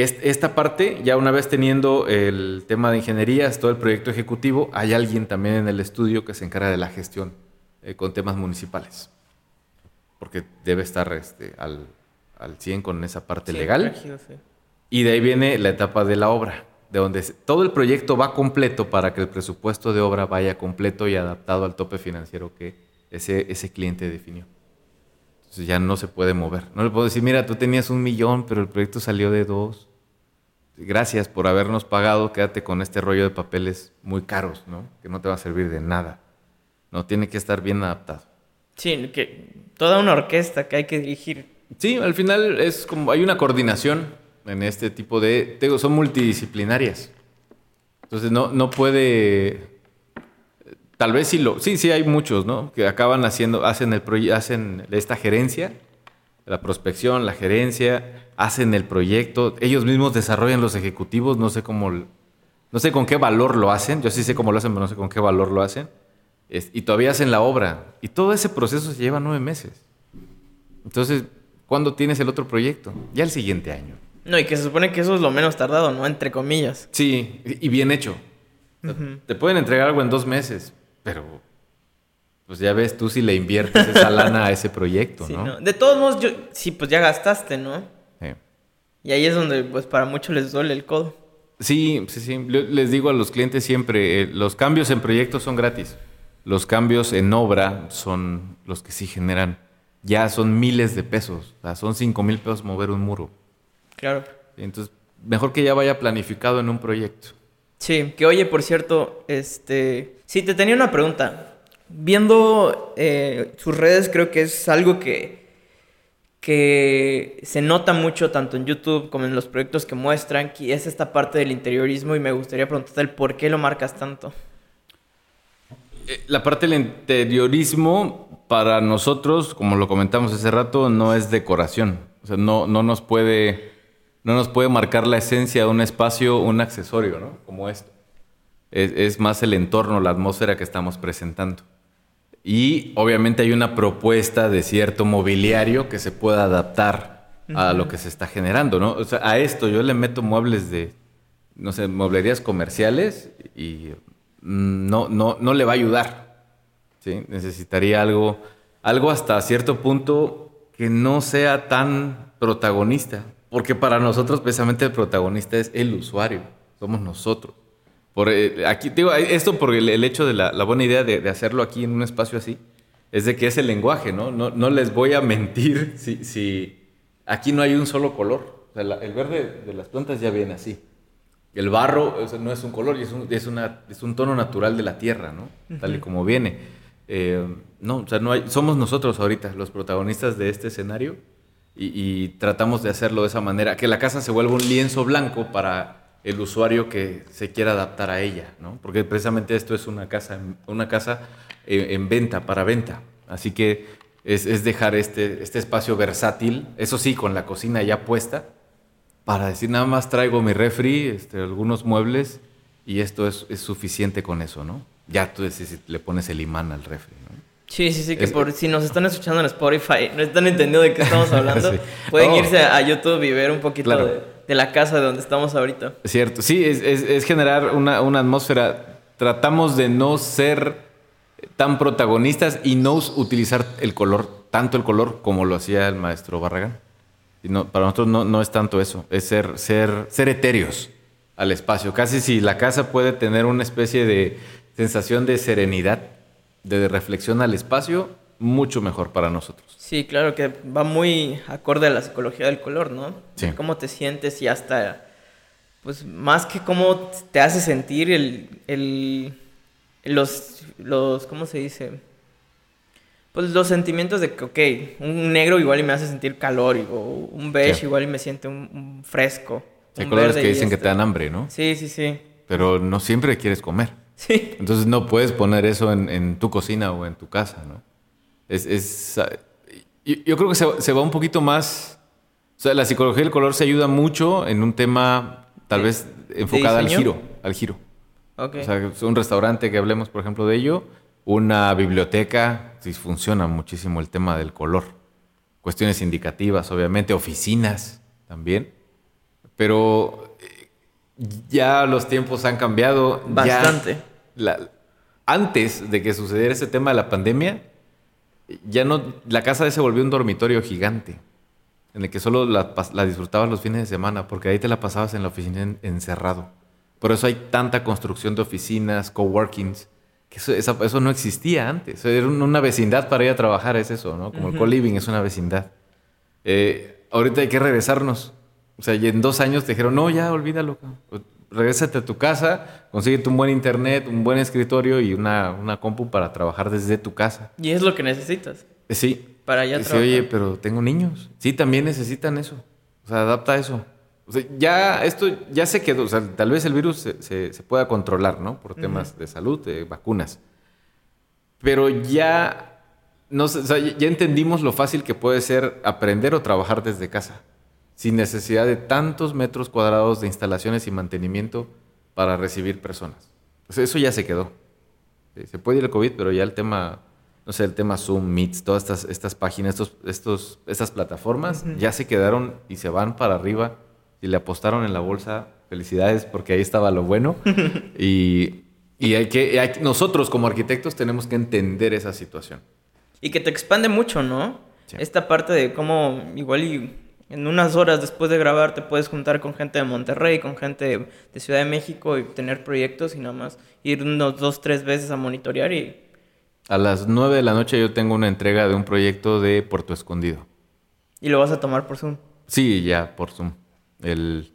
es- esta parte, ya una vez teniendo el tema de ingenierías, todo el proyecto ejecutivo, hay alguien también en el estudio que se encarga de la gestión eh, con temas municipales. Porque debe estar este, al, al 100 con esa parte Sí, legal. rígido, sí. Y de ahí viene la etapa de la obra, de donde todo el proyecto va completo para que el presupuesto de obra vaya completo y adaptado al tope financiero que ese, ese cliente definió. Entonces ya no se puede mover. No le puedo decir, mira, tú tenías un millón, pero el proyecto salió de dos. Gracias por habernos pagado, quédate con este rollo de papeles muy caros, ¿no? Que no te va a servir de nada. No, tiene que estar bien adaptado. Sí, que toda una orquesta que hay que dirigir. Sí, al final es como hay una coordinación en este tipo de, son multidisciplinarias. Entonces no, no puede, tal vez sí lo, sí, sí hay muchos, ¿no? Que acaban haciendo, hacen el hacen esta gerencia, la prospección, la gerencia, hacen el proyecto, ellos mismos desarrollan los ejecutivos, no sé cómo, no sé con qué valor lo hacen, yo sí sé cómo lo hacen, pero no sé con qué valor lo hacen, Es- y todavía hacen la obra, y todo ese proceso se lleva nueve meses. Entonces, ¿cuándo tienes el otro proyecto? Ya el siguiente año. No, y que se supone que eso es lo menos tardado, ¿no? Entre comillas. Sí, y bien hecho. Te pueden entregar algo en dos meses, pero pues ya ves tú si le inviertes esa lana a ese proyecto, Sí, ¿no? ¿no? De todos modos, yo, sí, pues ya gastaste, ¿no? Sí. Y ahí es donde, pues, para muchos les duele el codo. Sí, sí, sí. Le- Les digo a los clientes siempre, eh, los cambios en proyectos son gratis. Los cambios en obra son los que sí generan, ya son miles de pesos. O sea, son cinco mil pesos mover un muro. Claro. Entonces, mejor que ya vaya planificado en un proyecto. Sí, que oye, por cierto, este... Sí, te tenía una pregunta. Viendo eh, sus redes, creo que es algo que, que se nota mucho tanto en YouTube como en los proyectos que muestran, que es esta parte del interiorismo y me gustaría preguntarte el por qué lo marcas tanto. Eh, La parte del interiorismo para nosotros, como lo comentamos hace rato, no es decoración. O sea, no, no nos puede no nos puede marcar la esencia de un espacio, un accesorio, ¿no? Como esto. Es, es más el entorno, la atmósfera que estamos presentando. Y obviamente hay una propuesta de cierto mobiliario que se pueda adaptar a lo que se está generando, ¿no? O sea, a esto yo le meto muebles de, no sé, mueblerías comerciales y mm, no, no, no le va a ayudar. ¿sí? Necesitaría algo, algo hasta cierto punto que no sea tan protagonista. Porque para nosotros precisamente el protagonista es el usuario, somos nosotros. Por, eh, aquí, digo, esto por el, el hecho de la, la buena idea de, de, hacerlo aquí en un espacio así, es de que es el lenguaje, ¿no? No, no les voy a mentir si, si aquí no hay un solo color. O sea, la, el verde de las plantas ya viene así. El barro o sea, no es un color, es un, es, una, es un tono natural de la tierra, ¿no? Uh -huh. Tal y como viene. Eh, no, o sea, no hay, somos nosotros ahorita los protagonistas de este escenario y, tratamos de hacerlo de esa manera, que la casa se vuelva un lienzo blanco para el usuario que se quiera adaptar a ella, ¿no? Porque precisamente esto es una casa, una casa en, en venta, para venta. Así que es, dejar este, este espacio versátil, eso sí, con la cocina ya puesta, para decir nada más traigo mi refri, este, algunos muebles y esto es, es, suficiente con eso, ¿no? Ya tú decís, le pones el imán al refri. Sí, sí, sí, que por si nos están escuchando en Spotify, no están entendiendo de qué estamos hablando, pueden oh. irse a YouTube y ver un poquito de, la casa de donde estamos ahorita. Cierto, sí, es, es, generar una, una, atmósfera. Tratamos de no ser tan protagonistas y no utilizar el color, tanto el color como lo hacía el maestro Barragán. Y no, para nosotros no, no es tanto eso, es ser, ser, ser etéreos al espacio. Casi si la casa puede tener una especie de sensación de serenidad de reflexión al espacio, mucho mejor para nosotros. Sí, claro que va muy acorde a la psicología del color, ¿no? Sí. Cómo te sientes y hasta, pues más que cómo te hace sentir el, el los, los, ¿cómo se dice? Pues los sentimientos de que, ok, un negro igual y me hace sentir calor, o un beige igual y me siente un, fresco. Hay colores que dicen que te dan hambre, ¿no? Sí, sí, sí. Pero no siempre quieres comer. Sí. Entonces no puedes poner eso en, tu cocina o en tu casa, ¿no? Es, yo, creo que se, va un poquito más... O sea, la psicología del color se ayuda mucho en un tema tal vez enfocado al giro, al giro. Okay. O sea, un restaurante que hablemos, por ejemplo, de ello, una biblioteca, si funciona muchísimo el tema del color. Cuestiones indicativas, obviamente, oficinas también. Pero ya los tiempos han cambiado. Bastante. antes de que sucediera ese tema de la pandemia, ya no, la casa se volvió un dormitorio gigante, en el que solo la, disfrutabas los fines de semana, porque ahí te la pasabas en la oficina encerrado. Por eso hay tanta construcción de oficinas, coworkings, que eso, no existía antes. Era una vecindad para ir a trabajar, es eso, ¿no? Como el co-living es una vecindad. Eh, ahorita hay que regresarnos o sea, y en dos años te dijeron, no, ya, olvídalo. Regrésate a tu casa, consíguete un buen internet, un buen escritorio y una, una compu para trabajar desde tu casa. Y es lo que necesitas. Eh, sí. Para ya trabajar. oye, pero tengo niños. Sí, también necesitan eso. O sea, adapta eso. O sea, ya esto ya se quedó. O sea, tal vez el virus se, se, pueda controlar, ¿no? Por temas de salud, de vacunas. Pero ya, no, o sea, ya entendimos lo fácil que puede ser aprender o trabajar desde casa sin necesidad de tantos metros cuadrados de instalaciones y mantenimiento para recibir personas. eso ya se quedó. Se puede ir el COVID, pero ya el tema, no sé, el tema Zoom, Meets, todas estas, estas páginas, estos, estos, estas plataformas ya se quedaron y se van para arriba. Y le apostaron en la bolsa, felicidades, porque ahí estaba lo bueno. y, hay que, nosotros como arquitectos tenemos que entender esa situación. Y que te expande mucho, ¿no? Esta parte de cómo igual y en unas horas después de grabar te puedes juntar con gente de Monterrey, con gente de Ciudad de México y tener proyectos y nada más ir unos dos, tres veces a monitorear y... A las nueve de la noche yo tengo una entrega de un proyecto de Puerto Escondido. ¿Y lo vas a tomar por Zoom? Sí, ya, por Zoom. El...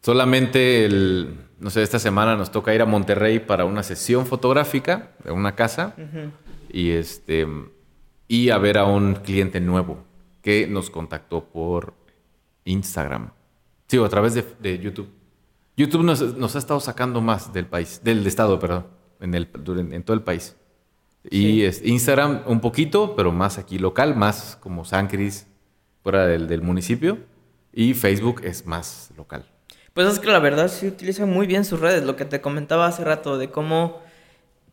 Solamente el... No sé, esta semana nos toca ir a Monterrey para una sesión fotográfica de una casa y este... Y a ver a un cliente nuevo que nos contactó por Instagram. Sí, a través de, YouTube. YouTube nos, ha estado sacando más del país, del estado, perdón, en, el, en todo el país. Y es Instagram un poquito, pero más aquí local, más como San Cris, fuera del, del, municipio. Y Facebook es más local. Pues es que la verdad sí utiliza muy bien sus redes. Lo que te comentaba hace rato de cómo,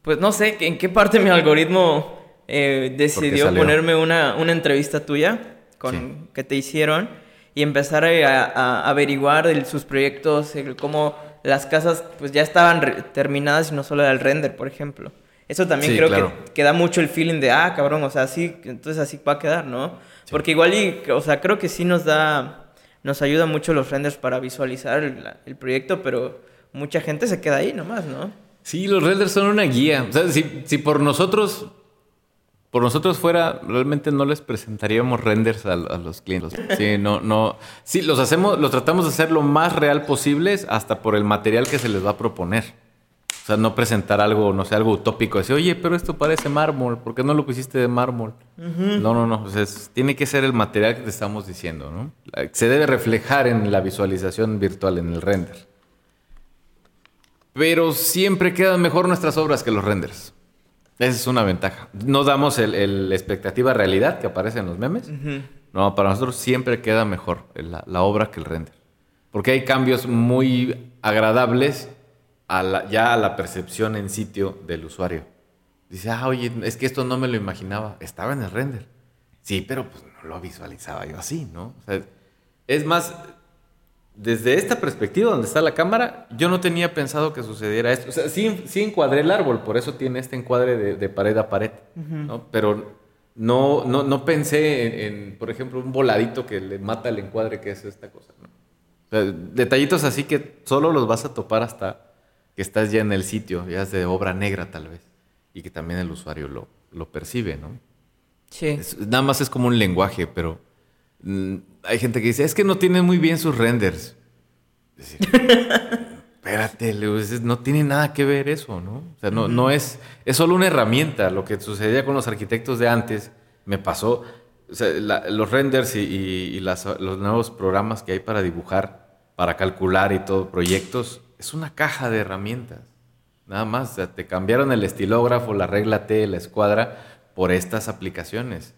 pues no sé, en qué parte mi algoritmo eh, decidió ponerme una, una entrevista tuya con, que te hicieron y empezar a, averiguar de sus proyectos, cómo las casas pues ya estaban terminadas y no solo era el render, por ejemplo. Eso también creo que, da mucho el feeling de, ah, cabrón, o sea, así, entonces así va a quedar, ¿no? Porque igual, y, o sea, creo que sí nos da, nos ayuda mucho los renders para visualizar el, proyecto, pero mucha gente se queda ahí nomás, ¿no? Sí, los renders son una guía. O sea, si, si por nosotros por nosotros fuera, realmente no les presentaríamos renders a, los clientes. Sí, no, no. Sí, los hacemos, los tratamos de hacer lo más real posible hasta por el material que se les va a proponer. O sea, no presentar algo, no sé, algo utópico. Decir, oye, pero esto parece mármol, ¿por qué no lo pusiste de mármol? No, no, no. O sea, tiene que ser el material que te estamos diciendo, ¿no? Se debe reflejar en la visualización virtual, en el render. Pero siempre quedan mejor nuestras obras que los renders. Esa es una ventaja. No damos el, el expectativa realidad que aparece en los memes. No, para nosotros siempre queda mejor la, la, obra que el render. Porque hay cambios muy agradables a la, ya a la percepción en sitio del usuario. Dice, ah, oye, es que esto no me lo imaginaba. Estaba en el render. Sí, pero pues no lo visualizaba yo así, ¿no? O sea, es más, desde esta perspectiva donde está la cámara, yo no tenía pensado que sucediera esto. O sea, sí, sí encuadré el árbol, por eso tiene este encuadre de, pared a pared, ¿no? Pero no, no, no pensé en, por ejemplo, un voladito que le mata el encuadre que es esta cosa, ¿no? O sea, detallitos así que solo los vas a topar hasta que estás ya en el sitio, ya es de obra negra tal vez, y que también el usuario lo, lo percibe, ¿no? Sí. nada más es como un lenguaje, pero hay gente que dice, es que no tiene muy bien sus renders. espérate, no tiene nada que ver eso, ¿no? O sea, no, no es, es solo una herramienta. Lo que sucedía con los arquitectos de antes me pasó. O sea, los renders y, los nuevos programas que hay para dibujar, para calcular y todo, proyectos, es una caja de herramientas. Nada más, o sea, te cambiaron el estilógrafo, la regla T, la escuadra, por estas aplicaciones.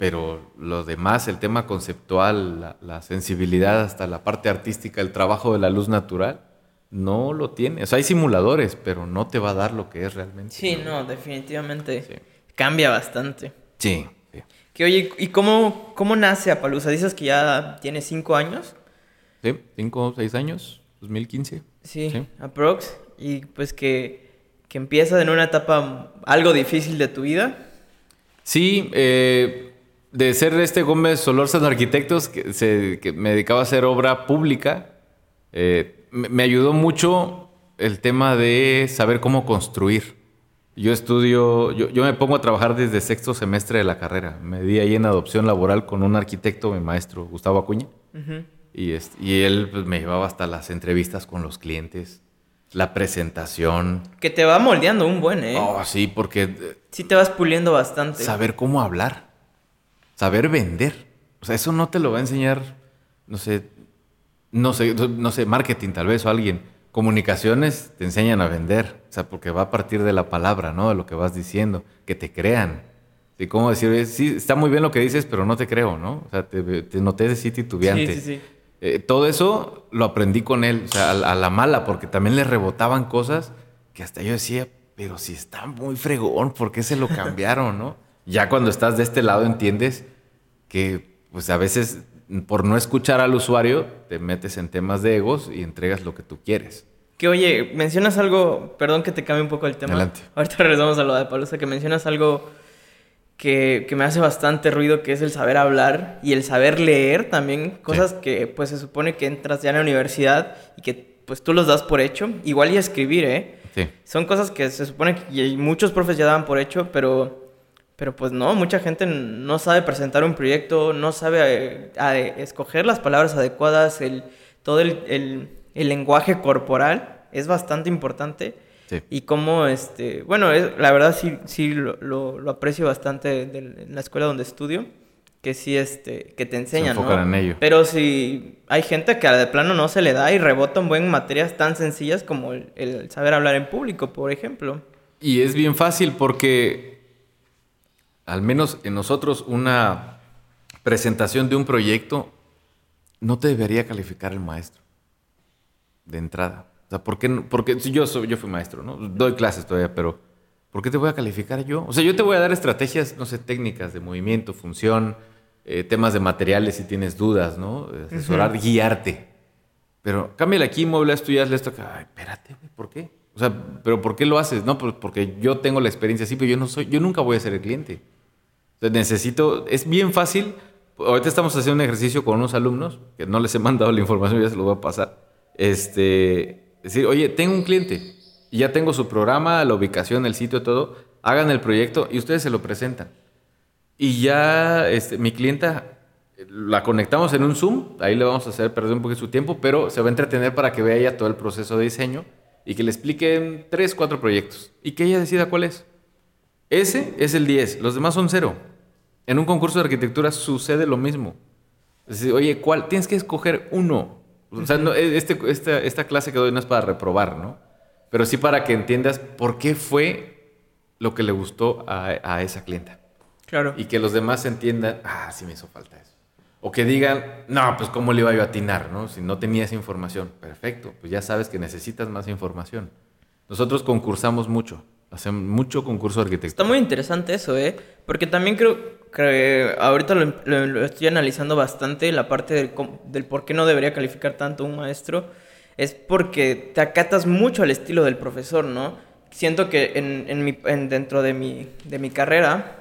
Pero lo demás, el tema conceptual, la, sensibilidad hasta la parte artística, el trabajo de la luz natural, no lo tiene. O sea, hay simuladores, pero no te va a dar lo que es realmente. Sí, no, definitivamente cambia bastante. Sí. Que oye, ¿y cómo, cómo nace Apalusa? Dices que ya tiene cinco años. Sí, cinco seis años, 2015. Sí, sí, aprox. Y pues que, que empieza en una etapa algo difícil de tu vida Sí, eh, de ser este Gómez Solórzano Arquitectos, que, se, que me dedicaba a hacer obra pública, eh, me, ayudó mucho el tema de saber cómo construir. Yo estudio, yo, me pongo a trabajar desde sexto semestre de la carrera. Me di ahí en adopción laboral con un arquitecto, mi maestro, Gustavo Acuña. y, y él pues, me llevaba hasta las entrevistas con los clientes la presentación. Que te va moldeando un buen, ¿eh? Oh, sí, porque... Eh, sí te vas puliendo bastante. Saber cómo hablar. Saber vender. O sea, eso no te lo va a enseñar, no sé, no sé, no sé, marketing tal vez o alguien. Comunicaciones te enseñan a vender. O sea, porque va a partir de la palabra, ¿no? De lo que vas diciendo. Que te crean. ¿Sí? ¿Cómo decir? Sí, está muy bien lo que dices, pero no te creo, ¿no? O sea, te, te noté de sí titubeante. Sí, sí, sí. Eh, todo eso lo aprendí con él, o sea, a, la mala, porque también le rebotaban cosas que hasta yo decía, pero si está muy fregón, ¿por qué se lo cambiaron, no? Ya cuando estás de este lado entiendes que, pues a veces, por no escuchar al usuario, te metes en temas de egos y entregas lo que tú quieres. Que oye, mencionas algo, perdón que te cambie un poco el tema. Adelante. Ahorita regresamos a lo de Pablo, que mencionas algo que, me hace bastante ruido, que es el saber hablar y el saber leer también, cosas que pues se supone que entras ya en la universidad y que pues tú los das por hecho, igual y escribir, ¿eh? Sí. Son cosas que se supone que muchos profes ya daban por hecho, pero, pero pues no, mucha gente no sabe presentar un proyecto, no sabe eh, escoger las palabras adecuadas, el, todo el, el lenguaje corporal es bastante importante. Y cómo, este, bueno, la verdad sí, sí lo, lo, aprecio bastante en la escuela donde estudio, que sí, este, que te enseñan, se ¿no? en ello. Pero si hay gente que de plano no se le da y rebota un buen materias tan sencillas como el, saber hablar en público, por ejemplo. Y es bien fácil porque, al menos en nosotros, una presentación de un proyecto no te debería calificar el maestro de entrada. O sea, ¿por qué? Porque yo, soy, yo fui maestro, ¿no? Doy clases todavía, pero ¿por qué te voy a calificar yo? O sea, yo te voy a dar estrategias, no sé, técnicas de movimiento, función, eh, temas de materiales si tienes dudas, ¿no? Asesorar, guiarte. Pero cámbiale aquí, mueble esto y hazle esto. Ay, espérate, ¿por qué? O sea, ¿pero por qué lo haces? No, pues porque yo tengo la experiencia así, pero yo no soy, yo nunca voy a ser el cliente. O sea, necesito, es bien fácil. Ahorita estamos haciendo un ejercicio con unos alumnos, que no les he mandado la información, ya se lo voy a pasar. Este, decir, oye, tengo un cliente y ya tengo su programa, la ubicación, el sitio, todo. Hagan el proyecto y ustedes se lo presentan. Y ya este, mi clienta la conectamos en un Zoom, ahí le vamos a hacer perder un poco su tiempo, pero se va a entretener para que vea ella todo el proceso de diseño y que le expliquen tres, cuatro proyectos y que ella decida cuál es. Ese es el 10, los demás son cero. En un concurso de arquitectura sucede lo mismo. Es decir, oye, ¿cuál? Tienes que escoger uno. O sea, e, este, esta, clase que doy no es para reprobar, ¿no? Pero sí para que entiendas por qué fue lo que le gustó a, a esa clienta. Claro. Y que los demás entiendan, ah, sí me hizo falta eso. O que digan, no, pues cómo le iba yo a atinar, ¿no? Si no tenía esa información. Perfecto, pues ya sabes que necesitas más información. Nosotros concursamos mucho, hacemos mucho concurso de arquitectura. Está muy interesante eso, ¿eh? Porque también creo que ahorita lo, lo- lo estoy analizando bastante, la parte del, del por qué no debería calificar tanto un maestro, es porque te acatas mucho al estilo del profesor, ¿no? Siento que en, en mi, en- dentro de mi, de mi carrera,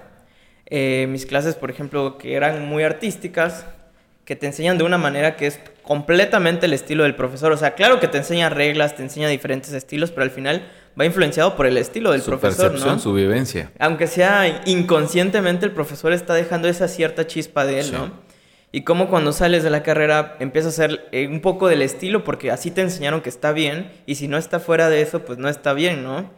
eh, mis clases, por ejemplo, que eran muy artísticas, que te enseñan de una manera que es completamente el estilo del profesor. O sea, claro que te enseña reglas, te enseña diferentes estilos, pero al final va influenciado por el estilo del su profesor, percepción, ¿no? su vivencia. Aunque sea inconscientemente, el profesor está dejando esa cierta chispa de él, Sí. ¿no? Y como cuando sales de la carrera empiezas a hacer eh, un poco del estilo porque así te enseñaron que está bien y si no está fuera de eso, pues no está bien, ¿no?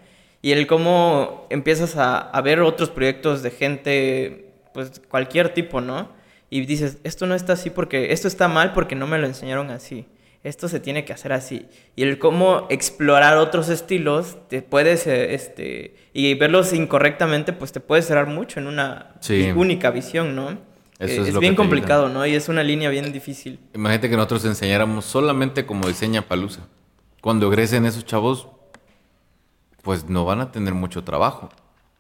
Y el cómo empiezas a, a ver otros proyectos de gente, pues cualquier tipo, ¿no? Y dices, esto no está así porque, esto está mal porque no me lo enseñaron así. Esto se tiene que hacer así. Y el cómo explorar otros estilos, te puedes, eh, este, y verlos incorrectamente, pues te puede cerrar mucho en una Sí. única visión, ¿no? Eso Eh, es es bien complicado, ¿no? Y es una línea bien difícil. Imagínate que nosotros enseñáramos solamente como diseña Palusa. Cuando egresen esos chavos, pues no van a tener mucho trabajo.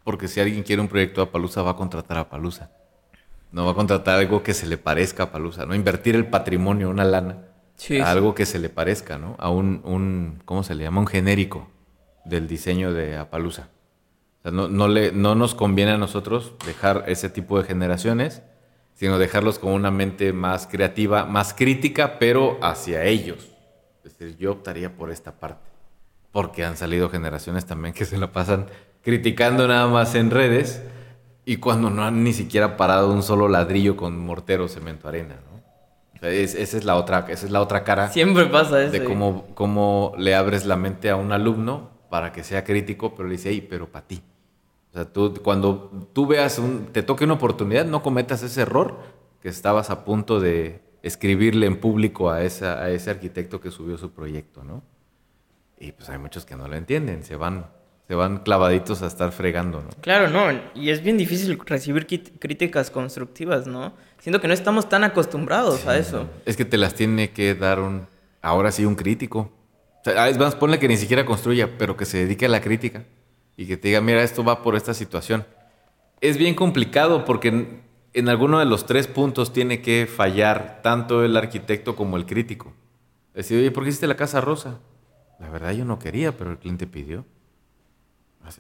Porque si alguien quiere un proyecto a Palusa, va a contratar a Palusa. No va a contratar algo que se le parezca a Palusa, ¿no? Invertir el patrimonio, una lana, Sí, a algo que se le parezca, ¿no? A un, un, ¿cómo se le llama? Un genérico del diseño de Apalusa. O sea, no, no, le, no nos conviene a nosotros dejar ese tipo de generaciones, sino dejarlos con una mente más creativa, más crítica, pero hacia ellos. Es decir, yo optaría por esta parte. Porque han salido generaciones también que se la pasan criticando nada más en redes y cuando no han ni siquiera parado un solo ladrillo con mortero, cemento, arena, ¿no? O sea, es- esa, es la otra, esa es la otra cara Siempre pasa eso. de cómo, cómo le abres la mente a un alumno para que sea crítico, pero le dice, hey, pero para ti. O sea, tú, cuando tú veas, un, te toque una oportunidad, no cometas ese error que estabas a punto de escribirle en público a, esa, a ese arquitecto que subió su proyecto, ¿no? Y pues hay muchos que no lo entienden, se van, se van clavaditos a estar fregando, ¿no? Claro, no, y es bien difícil recibir críticas constructivas, ¿no? Siento que no estamos tan acostumbrados a eso. Es que te las tiene que dar un, ahora sí, un crítico. O sea, es más, ponle que ni siquiera construya, pero que se dedique a la crítica y que te diga, mira, esto va por esta situación. Es bien complicado porque en, en alguno de los tres puntos tiene que fallar tanto el arquitecto como el crítico. Decir, oye, ¿por qué hiciste la casa rosa? La verdad yo no quería, pero el cliente pidió.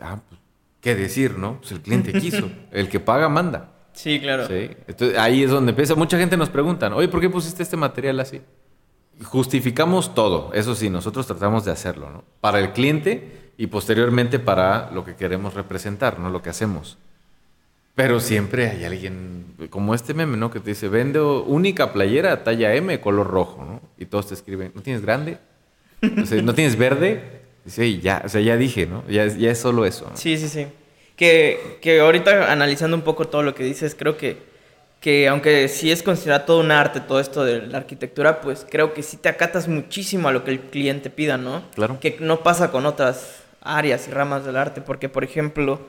Ah, pues, ¿qué decir, no? Pues el cliente quiso. El que paga manda. Sí, claro. Sí. Entonces ahí es donde empieza. Mucha gente nos pregunta, oye, ¿por qué pusiste este material así? Justificamos todo, eso sí, nosotros tratamos de hacerlo, ¿no? Para el cliente y posteriormente para lo que queremos representar, ¿no? Lo que hacemos. Pero siempre hay alguien, como este meme, ¿no? Que te dice, vendo única playera talla M, color rojo, ¿no? Y todos te escriben, ¿no tienes grande? O sea, ¿no tienes verde? "Ey, ya, o sea, ya dije, ¿no? Ya, ya es solo eso. ¿no? Sí, sí, sí. Que, que ahorita analizando un poco todo lo que dices, creo que, que aunque sí es considerado todo un arte, todo esto de la arquitectura, pues creo que sí te acatas muchísimo a lo que el cliente pida, ¿no? Claro. Que no pasa con otras áreas y ramas del arte, porque por ejemplo,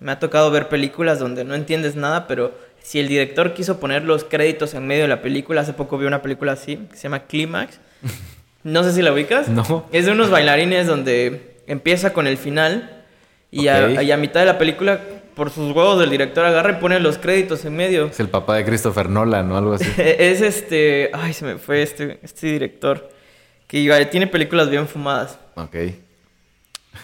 me ha tocado ver películas donde no entiendes nada, pero si el director quiso poner los créditos en medio de la película, hace poco vi una película así, que se llama Clímax. No sé si la ubicas. No. Es de unos bailarines donde empieza con el final y, a, Ok. y a mitad de la película, por sus huevos, del director agarra y pone los créditos en medio. Es el papá de Christopher Nolan o algo así. Es este. Ay, se me fue este, este director. Que tiene películas bien fumadas. ok.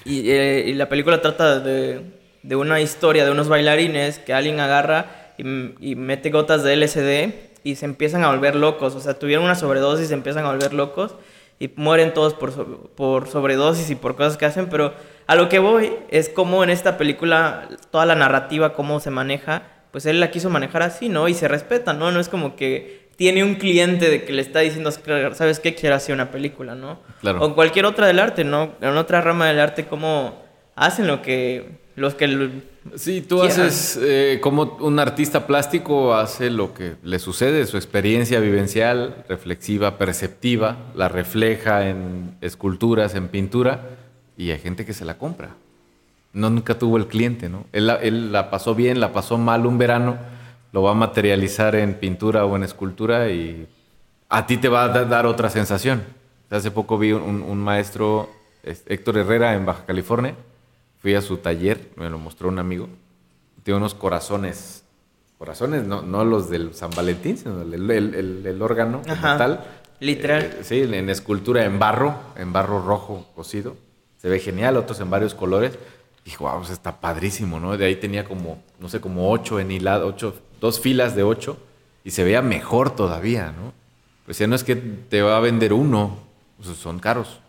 Y, eh, y la película trata de, de una historia de unos bailarines que alguien agarra y, y mete gotas de LSD y se empiezan a volver locos. O sea, tuvieron una sobredosis y se empiezan a volver locos y mueren todos por, so- por sobredosis y por cosas que hacen. Pero a lo que voy es como en esta película toda la narrativa, cómo se maneja, pues él la quiso manejar así, ¿no? Y se respeta, ¿no? No es como que tiene un cliente de que le está diciendo, ¿sabes qué? Quiero hacer una película, ¿no? Claro. O cualquier otra del arte, ¿no? En otra rama del arte, cómo hacen lo que los que Sí, tú quieran. haces eh, como un artista plástico hace lo que le sucede, su experiencia vivencial, reflexiva, perceptiva, la refleja en esculturas, en pintura, y hay gente que se la compra. no nunca tuvo el cliente, ¿no? Él, la- él la pasó bien, la pasó mal un verano, lo va a materializar en pintura o en escultura y a ti te va a da- dar otra sensación. Hace poco vi un, un maestro, Héctor Herrera, en Baja California. Fui a su taller, me lo mostró un amigo. Tiene unos corazones, corazones, no, no los del San Valentín, sino el, el- el- el órgano como Ajá, tal. literal. Eh, sí, en escultura en barro, en barro rojo cocido. Se ve genial, otros en varios colores. Y wow, pues está padrísimo, ¿no? De ahí tenía como, no sé, como ocho en hilado, ocho, dos filas de ocho. Y se veía mejor todavía, ¿no? Pues ya no es que te va a vender uno, pues son caros.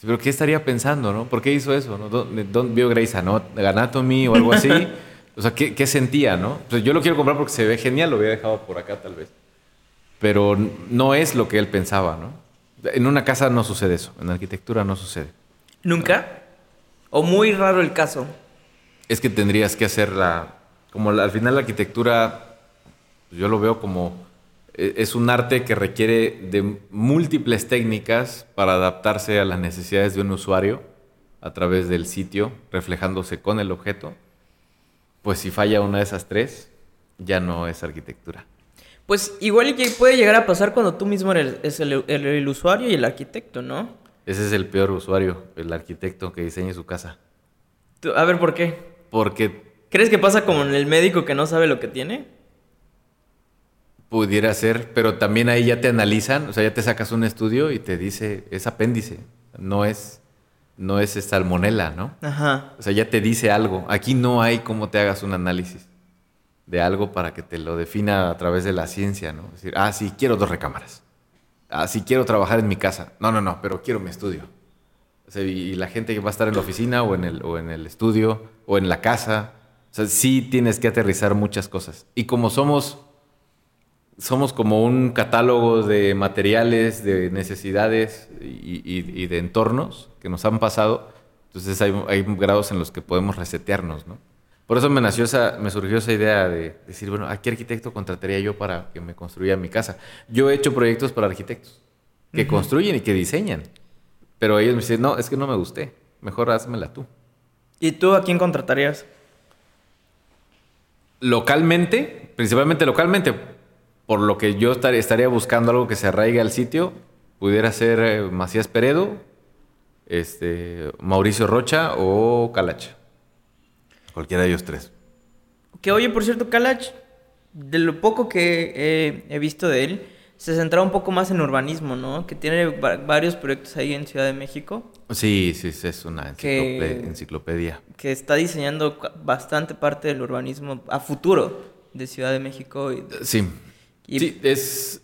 Pero ¿qué estaría pensando, no? ¿Por qué hizo eso? ¿no? ¿Dónde, dónde vio Grey's Anatomy o algo así? o sea, ¿qué, qué sentía, no? Pues yo lo quiero comprar porque se ve genial, lo hubiera dejado por acá tal vez. Pero no es lo que él pensaba, ¿no? En una casa no sucede eso, en arquitectura no sucede. ¿Nunca? ¿O muy raro el caso? Es que tendrías que hacerla, como la- al final la arquitectura, yo lo veo como, es un arte que requiere de múltiples técnicas para adaptarse a las necesidades de un usuario a través del sitio, reflejándose con el objeto. Pues si falla una de esas tres, ya no es arquitectura. Pues igual y que puede llegar a pasar cuando tú mismo eres es el, el- el usuario y el arquitecto, ¿no? Ese es el peor usuario, el arquitecto que diseñe su casa. A ver, ¿por qué? Porque ¿Crees que pasa como en el médico que no sabe lo que tiene? Pudiera ser, pero también ahí ya te analizan, o sea, ya te sacas un estudio y te dice, es apéndice, no es, no es salmonela, ¿no? Ajá. O sea, ya te dice algo. Aquí no hay cómo te hagas un análisis de algo para que te lo defina a través de la ciencia, ¿no? Es decir, ah, sí, quiero dos recámaras. Ah, sí, quiero trabajar en mi casa. No, no, no, pero quiero mi estudio. O sea, y, y la gente que va a estar en la oficina o en el, o en el estudio o en la casa, o sea, sí tienes que aterrizar muchas cosas. Y como somos somos como un catálogo de materiales, de necesidades y, y- y de entornos que nos han pasado. Entonces hay, hay grados en los que podemos resetearnos, ¿no? Por eso me nació esa, me surgió esa idea de decir, bueno, ¿a qué arquitecto contrataría yo para que me construya mi casa? Yo he hecho proyectos para arquitectos que construyen y que diseñan, pero ellos me dicen, no, es que no me gusté, mejor házmela tú. ¿Y tú a quién contratarías? localmente, principalmente localmente, por lo que yo estar- estaría buscando algo que se arraigue al sitio, pudiera ser eh, Macías Peredo, este, Mauricio Rocha o Calacha. Cualquiera de ellos tres. Que oye, por cierto, Kalach, de lo poco que eh, he visto de él, se centra un poco más en urbanismo, ¿no? Que tiene va- varios proyectos ahí en Ciudad de México, Sí, sí, sí, es una Que- enciclopedia. que está diseñando bastante parte del urbanismo a futuro de Ciudad de México. Y, Sí. Y- Sí, es...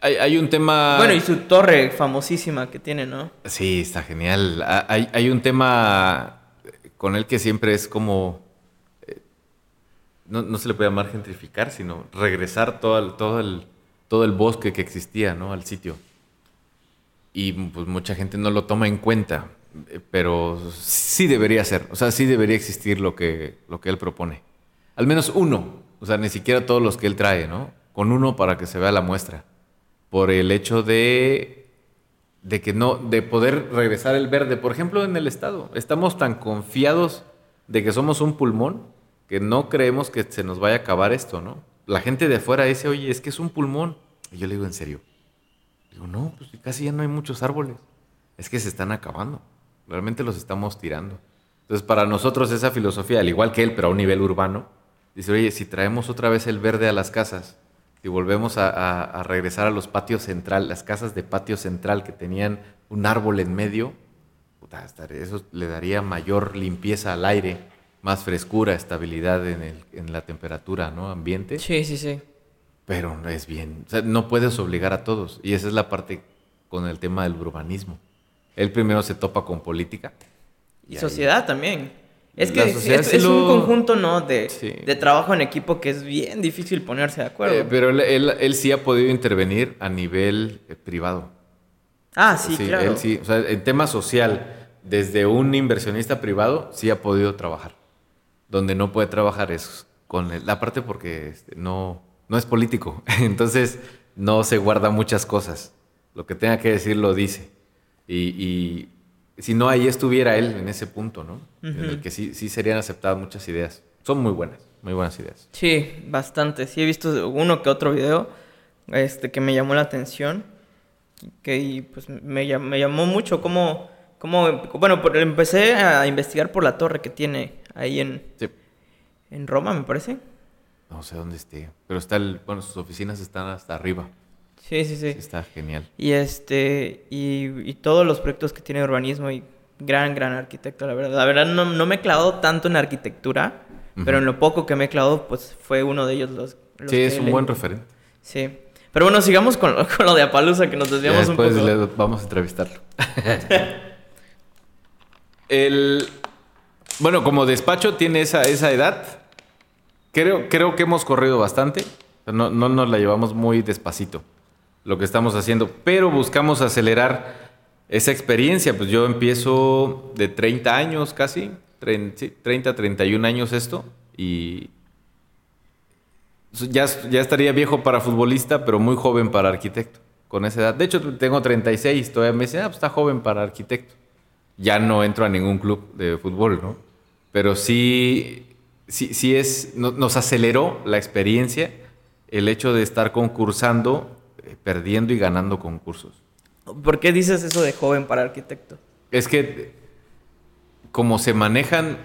Hay, hay un tema... Bueno, y su torre famosísima que tiene, ¿no? Sí, está genial. Ha- Hay, hay un tema con él que siempre es como. eh, No, no se le puede llamar gentrificar, sino regresar todo el, todo el, todo el bosque que existía ¿no? al sitio. Y pues mucha gente no lo toma en cuenta, eh, pero sí debería ser. O sea, sí debería existir lo que, lo que él propone. Al menos uno. O sea, ni siquiera todos los que él trae, ¿no? Con uno para que se vea la muestra. Por el hecho de de que no, de poder regresar el verde. Por ejemplo, en el estado, estamos tan confiados de que somos un pulmón que no creemos que se nos vaya a acabar esto, ¿no? La gente de afuera dice, oye, es que es un pulmón. Y yo le digo, ¿en serio? Digo, no, pues casi ya no hay muchos árboles. Es que se están acabando. Realmente los estamos tirando. Entonces, para nosotros esa filosofía, al igual que él, pero a un nivel urbano, dice, oye, si traemos otra vez el verde a las casas, y volvemos a, a- a regresar a los patios central, las casas de patio central que tenían un árbol en medio, eso le daría mayor limpieza al aire, más frescura, estabilidad en, el- en la temperatura, ¿no? Ambiente. Sí, sí, sí. Pero no es bien. O sea, no puedes obligar a todos. Y esa es la parte con el tema del urbanismo. Él primero se topa con política. Y ahí- sociedad también. Es que es, sí es un conjunto, ¿no? De, Sí. de trabajo en equipo que es bien difícil ponerse de acuerdo. Eh, pero él, él- él sí ha podido intervenir a nivel eh, privado. ah, sí, claro. Él sí, o sea, en tema social, desde un inversionista privado, sí ha podido trabajar. Donde no puede trabajar es con la parte porque este, no, no es político. Entonces, no se guarda muchas cosas. Lo que tenga que decir lo dice. Y, y si no ahí estuviera él en ese punto, ¿no? En el que sí, sí serían aceptadas muchas ideas. Son muy buenas, muy buenas ideas. Sí, bastante. Sí he visto uno que otro video este, que me llamó la atención. Que y, pues me, me llamó mucho cómo, cómo bueno, por- empecé a investigar por la torre que tiene ahí en, Sí. en Roma, me parece. No sé dónde esté, pero está el, bueno, sus oficinas están hasta arriba. Sí, sí, sí. Sí, está genial. Y este, y, y todos los proyectos que tiene urbanismo y gran, gran arquitecto, la verdad. La verdad no, no me he clavado tanto en arquitectura, pero en lo poco que me he clavado, pues fue uno de ellos los... los Sí, que es un buen referente. Sí. Pero bueno, sigamos con lo, con lo de Apalusa, que nos desviamos un después poco. le vamos a entrevistarlo. el, bueno, como despacho tiene esa, esa edad, creo, creo que hemos corrido bastante. No, no nos la llevamos muy despacito lo que estamos haciendo, pero buscamos acelerar esa experiencia. Pues yo empiezo de 30 años casi, tren- sí, 30, 31 años esto, y ya, ya estaría viejo para futbolista, pero muy joven para arquitecto, con esa edad. De hecho, tengo 36, todavía me dicen, ah, pues está joven para arquitecto. Ya no entro a ningún club de fútbol, ¿no? Pero sí, sí, sí es, no- nos aceleró la experiencia el hecho de estar concursando, perdiendo y ganando concursos. ¿Por qué dices eso de joven para arquitecto? Es que como se manejan,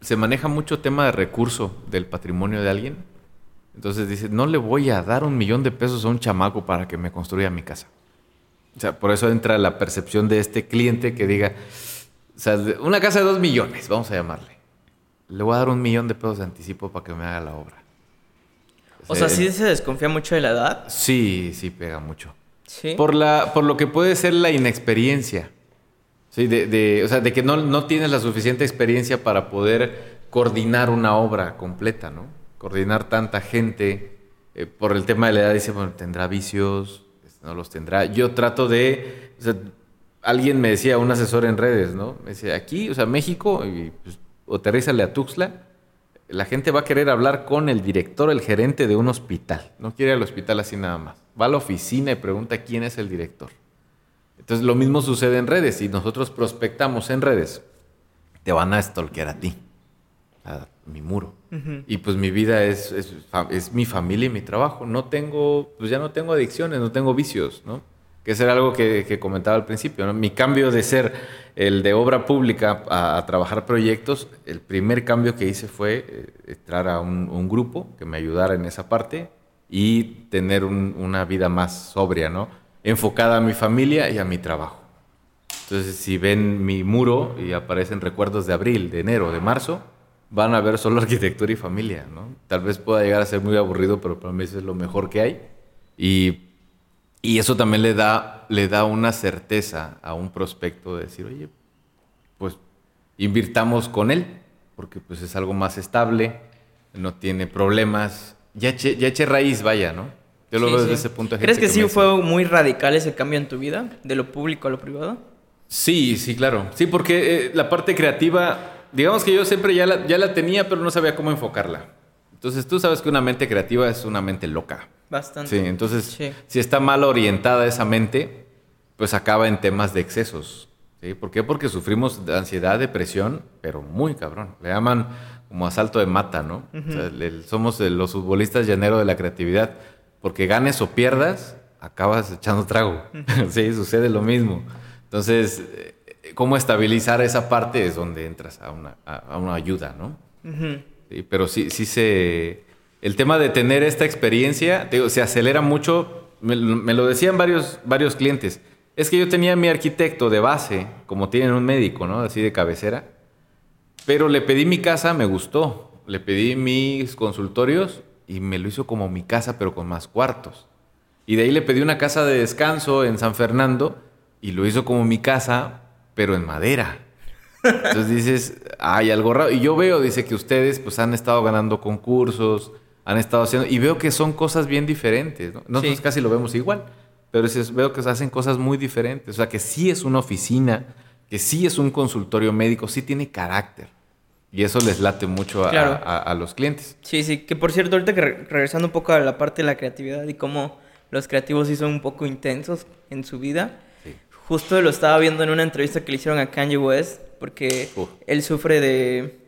se maneja mucho tema de recurso del patrimonio de alguien, entonces dice, no le voy a dar un millón de pesos a un chamaco para que me construya mi casa. O sea, por eso entra la percepción de este cliente que diga, o sea, una casa de dos millones, vamos a llamarle. Le voy a dar un millón de pesos de anticipo para que me haga la obra. O sea, sí se desconfía mucho de la edad. Sí, sí pega mucho. Sí. Por, la, por lo que puede ser la inexperiencia. Sí, de, de- o sea, de que no, no tienes la suficiente experiencia para poder coordinar una obra completa, ¿no? Coordinar tanta gente. eh, por el tema de la edad, dice, bueno, tendrá vicios, este, no los tendrá. Yo trato de. o sea, alguien me decía, un asesor en redes, ¿no? Me decía, aquí, o sea, México, y, pues, o aterrízale a Tuxtla, la gente va a querer hablar con el director, el gerente de un hospital. No quiere ir al hospital así nada más. Va a la oficina y pregunta quién es el director. Entonces lo mismo sucede en redes. Si nosotros prospectamos en redes, te van a stalkear a ti, a mi muro. Y pues mi vida es, es mi familia y mi trabajo. No tengo, pues ya no tengo adicciones, no tengo vicios, ¿no? Que eso era algo que, que comentaba al principio, ¿no? Mi cambio de ser el de obra pública a, trabajar proyectos, el primer cambio que hice fue eh, entrar a un, grupo que me ayudara en esa parte y tener un- una vida más sobria, ¿no? Enfocada a mi familia y a mi trabajo. Entonces, si ven mi muro y aparecen recuerdos de abril, de enero, de marzo, van a ver solo arquitectura y familia, ¿no? Tal vez pueda llegar a ser muy aburrido, pero para mí es lo mejor que hay. Y, y eso también le da, le da una certeza a un prospecto de decir, oye, pues invirtamos con él, porque pues es algo más estable, no tiene problemas, ya eché, ya raíz, vaya, ¿no? Yo lo Sí, veo desde sí. ese punto de ¿Crees gente que sí fue muy radical ese cambio en tu vida? De lo público a lo privado. Sí, sí, claro. Sí, porque eh, la parte creativa, digamos que yo siempre ya la, ya la tenía, pero no sabía cómo enfocarla. Entonces tú sabes que una mente creativa es una mente loca. Bastante. Sí, entonces Sí. si está mal orientada esa mente, pues acaba en temas de excesos. ¿sí? ¿Por qué? Porque sufrimos de ansiedad, depresión, pero muy cabrón. Le llaman como asalto de mata, ¿no? O sea, somos los futbolistas llanero de la creatividad. Porque ganes o pierdas, acabas echando trago. sí, sucede lo mismo. Entonces, eh, cómo estabilizar esa parte es donde entras a una, a- a una ayuda, ¿no? Ujú. Sí, pero sí, sí se... El tema de tener esta experiencia, se acelera mucho. Me, me lo decían varios, varios clientes. Es que yo tenía mi arquitecto de base, como tienen un médico, ¿no? Así de cabecera. Pero le pedí mi casa, me gustó. Le pedí mis consultorios y me lo hizo como mi casa, pero con más cuartos. Y de ahí le pedí una casa de descanso en San Fernando y lo hizo como mi casa, pero en madera. Entonces dices, hay algo raro. Y yo veo, dice que ustedes pues han estado ganando concursos, han estado haciendo, y veo que son cosas bien diferentes. ¿no? Nosotros Sí. casi lo vemos igual, pero dices, veo que se hacen cosas muy diferentes. O sea, que sí es una oficina, que sí es un consultorio médico, sí tiene carácter. Y eso les late mucho a, Claro. a- a los clientes. Sí, sí. Que por cierto, ahorita que re- regresando un poco a la parte de la creatividad y cómo los creativos sí son un poco intensos en su vida. Sí. justo lo estaba viendo en una entrevista que le hicieron a Kanye West, porque Uh. él sufre de...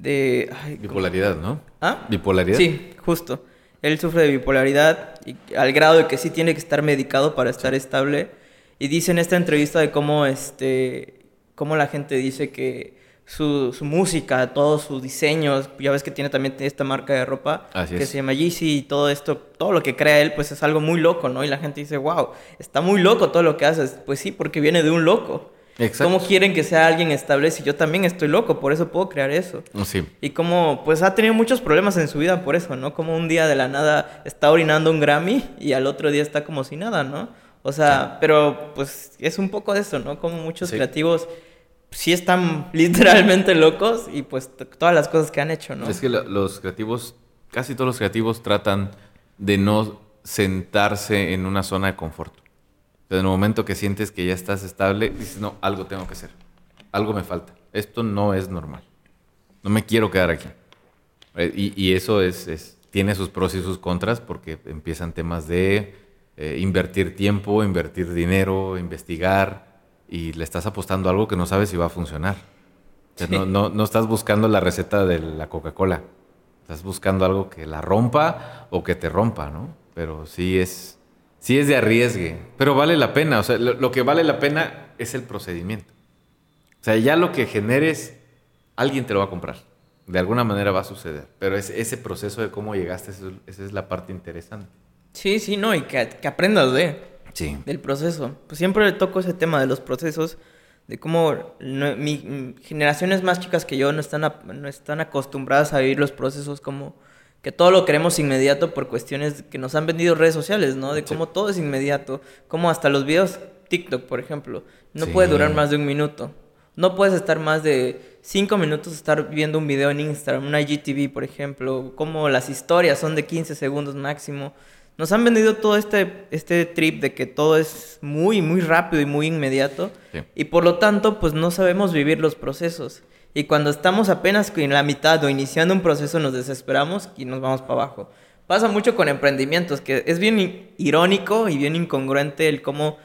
de. Bipolaridad, ¿no? ¿Ah? Bipolaridad. Sí, justo. Él sufre de bipolaridad y al grado de que sí tiene que estar medicado para estar estable. Y dice en esta entrevista de cómo, este, cómo la gente dice que su, su música, todos sus diseños, ya ves que tiene también esta marca de ropa Así que es. se llama Yeezy y todo esto, todo lo que crea él, pues es algo muy loco, ¿no? Y la gente dice, wow, está muy loco todo lo que haces. Pues sí, porque viene de un loco. Exacto. ¿Cómo quieren que sea alguien estable si yo también estoy loco? Por eso puedo crear eso. Sí. Y como, pues ha tenido muchos problemas en su vida por eso, ¿no? Como un día de la nada está orinando un Grammy y al otro día está como si nada, ¿no? O sea, pero pues es un poco de eso, ¿no? Como muchos Sí. creativos sí están literalmente locos y pues todas las cosas que han hecho, ¿no? Es que los creativos, casi todos los creativos tratan de no sentarse en una zona de confort. En el momento que sientes que ya estás estable, dices, no, algo tengo que hacer. Algo me falta. Esto no es normal. No me quiero quedar aquí. Eh, Y, y eso es, es- tiene sus pros y sus contras porque empiezan temas de eh, invertir tiempo, invertir dinero, investigar y le estás apostando a algo que no sabes si va a funcionar. O sea, Sí. no, no, no estás buscando la receta de la Coca-Cola. Estás buscando algo que la rompa o que te rompa, ¿no? Pero sí es, sí es de arriesgue. Pero vale la pena. O sea, lo, lo que vale la pena es el procedimiento. O sea, ya lo que generes, alguien te lo va a comprar. De alguna manera va a suceder. Pero es ese proceso de cómo llegaste, esa es la parte interesante. Sí, sí, no, y que, que aprendas de, Sí. del proceso. Pues siempre le toco ese tema de los procesos, de cómo no- mi, generaciones más chicas que yo no están, a- no están acostumbradas a vivir los procesos como que todo lo queremos inmediato por cuestiones que nos han vendido redes sociales, ¿no? De Sí. cómo todo es inmediato, como hasta los videos TikTok, por ejemplo, no Sí. puede durar más de un minuto. No puedes estar más de cinco minutos estar viendo un video en Instagram, una IGTV, por ejemplo, como las historias son de 15 segundos máximo. Nos han vendido todo este, este trip de que todo es muy, muy rápido y muy inmediato. Sí. Y por lo tanto, pues no sabemos vivir los procesos. Y cuando estamos apenas en la mitad o iniciando un proceso, nos desesperamos y nos vamos para abajo. Pasa mucho con emprendimientos, que es bien irónico y bien incongruente el cómo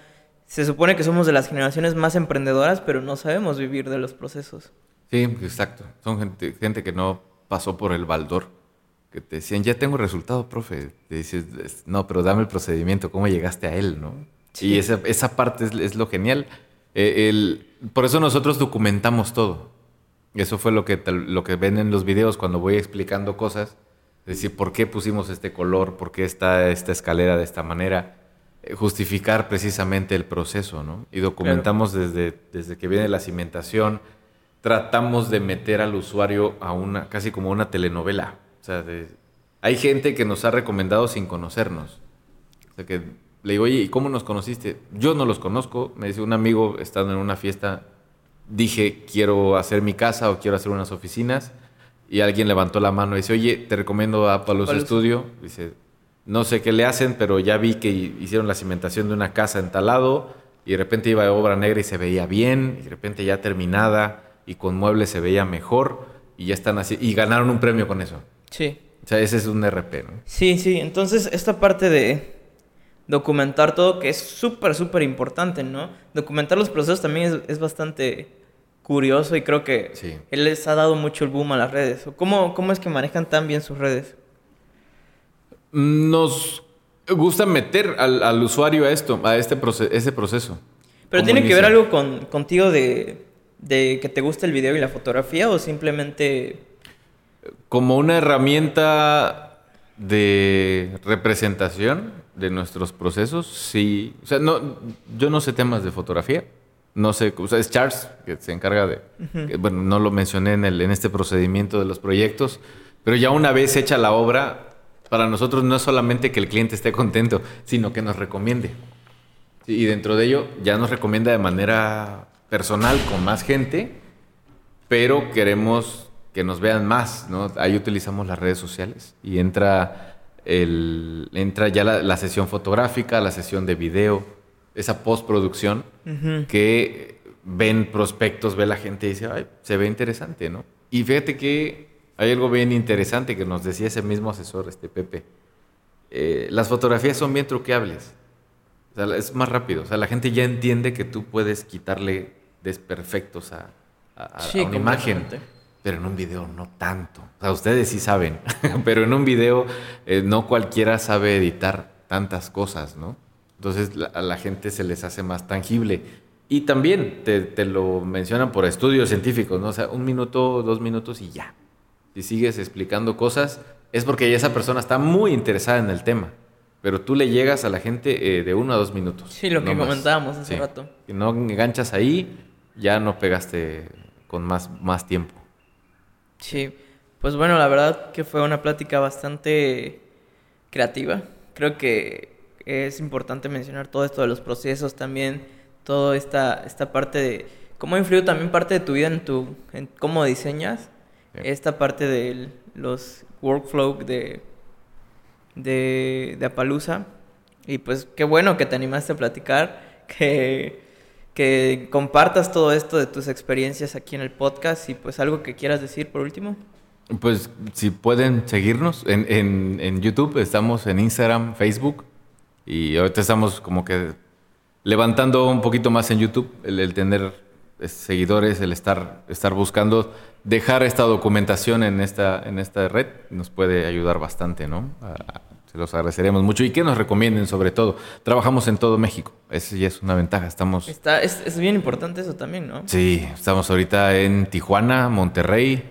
se supone que somos de las generaciones más emprendedoras, pero no sabemos vivir de los procesos. Sí, exacto. Son gente, gente que no pasó por el baldor. Que te decían, ya tengo resultado, profe. Te dices, "Es- no, pero dame el procedimiento, cómo llegaste a él, ¿no? Sí. Y esa, esa parte es, es lo genial. Eh, el- por eso nosotros documentamos todo. Eso fue lo que, lo que ven en los videos cuando voy explicando cosas. Es decir, ¿por qué pusimos este color? ¿Por qué está esta escalera de esta manera? Eh, Justificar precisamente el proceso, ¿no? Y documentamos desde, desde que viene la cimentación, tratamos de meter al usuario a una, casi como una telenovela. O sea, de- hay gente que nos ha recomendado sin conocernos. O sea, que le digo, oye, ¿y cómo nos conociste? Yo no los conozco. Me dice un amigo, estando en una fiesta, dije, quiero hacer mi casa o quiero hacer unas oficinas. Y alguien levantó la mano y dice, oye, te recomiendo a Palos. Studio. Dice, no sé qué le hacen, pero ya vi que hicieron la cimentación de una casa en tal lado. Y de repente iba de obra negra y se veía bien. Y de repente ya terminada y con muebles se veía mejor. Y ya están así. Y ganaron un premio con eso. Sí. O sea, ese es un RP, ¿no? Sí, sí. Entonces, esta parte de documentar todo, que es súper, súper importante, ¿no? Documentar los procesos también es, es bastante curioso y creo que Sí. él les ha dado mucho el boom a las redes. ¿O ¿Cómo, ¿Cómo es que manejan tan bien sus redes? Nos gusta meter al, al usuario a esto, a este proce- ese proceso. Pero ¿Cómo tiene que ver algo con, contigo de, de que te guste el video y la fotografía o simplemente... Como una herramienta de representación de nuestros procesos, sí. O sea, no, yo no sé temas de fotografía. No sé, o sea, es Charles que se encarga de. que, bueno, no lo mencioné en, el, en este procedimiento de los proyectos, pero ya una vez hecha la obra, para nosotros no es solamente que el cliente esté contento, sino que nos recomiende. Y dentro de ello ya nos recomienda de manera personal con más gente, pero queremos que nos vean más, ¿no? Ahí utilizamos las redes sociales y entra, el, entra ya la, la sesión fotográfica, la sesión de video, esa postproducción que ven prospectos, ve la gente y dice, ay, se ve interesante, ¿no? Y fíjate que hay algo bien interesante que nos decía ese mismo asesor, este Pepe. Eh, las fotografías son bien truqueables. O sea, es más rápido. O sea, la gente ya entiende que tú puedes quitarle desperfectos a, a, a Sí, una imagen. Pero en un video no tanto. O sea, ustedes sí saben. pero en un video eh, no cualquiera sabe editar tantas cosas, ¿no? Entonces la- a la gente se les hace más tangible. Y también te, te lo mencionan por estudios científicos, ¿no? O sea, un minuto, dos minutos y ya. Si sigues explicando cosas, es porque ya esa persona está muy interesada en el tema. Pero tú le llegas a la gente eh, de uno a dos minutos. Sí, lo que no más. comentábamos hace rato. Si no enganchas ahí, ya no pegaste con más, más tiempo. Sí, pues bueno, la verdad que fue una plática bastante creativa. Creo que es importante mencionar todo esto de los procesos también, toda esta, esta parte de cómo ha influido también parte de tu vida en tu en cómo diseñas, Sí. esta parte de los workflow de de, de Apalooza. Y pues qué bueno que te animaste a platicar, que, que compartas todo esto de tus experiencias aquí en el podcast y pues algo que quieras decir por último. Pues si pueden seguirnos en, en, en YouTube, estamos en Instagram, Facebook y ahorita estamos como que levantando un poquito más en YouTube el, tener eh, seguidores, el estar, estar buscando dejar esta documentación en esta, en esta red nos puede ayudar bastante, ¿no? Se los agradeceremos mucho y que nos recomienden sobre todo. Trabajamos en todo México, eso ya es una ventaja, estamos... Está, es, es bien importante eso también, ¿no? Sí, estamos ahorita en Tijuana, Monterrey,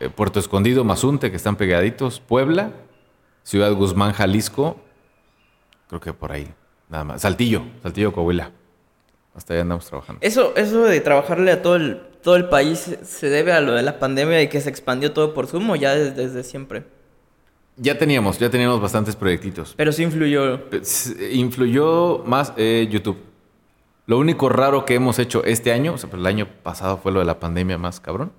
eh, Puerto Escondido, Mazunte, que están pegaditos, Puebla, Ciudad Guzmán, Jalisco, creo que por ahí, nada más. Saltillo, Saltillo, Coahuila. Hasta allá andamos trabajando. Eso, eso de trabajarle a todo el, todo el país se debe a lo de la pandemia y que se expandió todo por Zoom o ya desde, desde siempre. Ya teníamos, ya teníamos bastantes proyectitos. Pero sí influyó. Pues, Influyó más eh, YouTube. Lo único raro que hemos hecho este año, o sea, pues el año pasado fue lo de la pandemia más cabrón.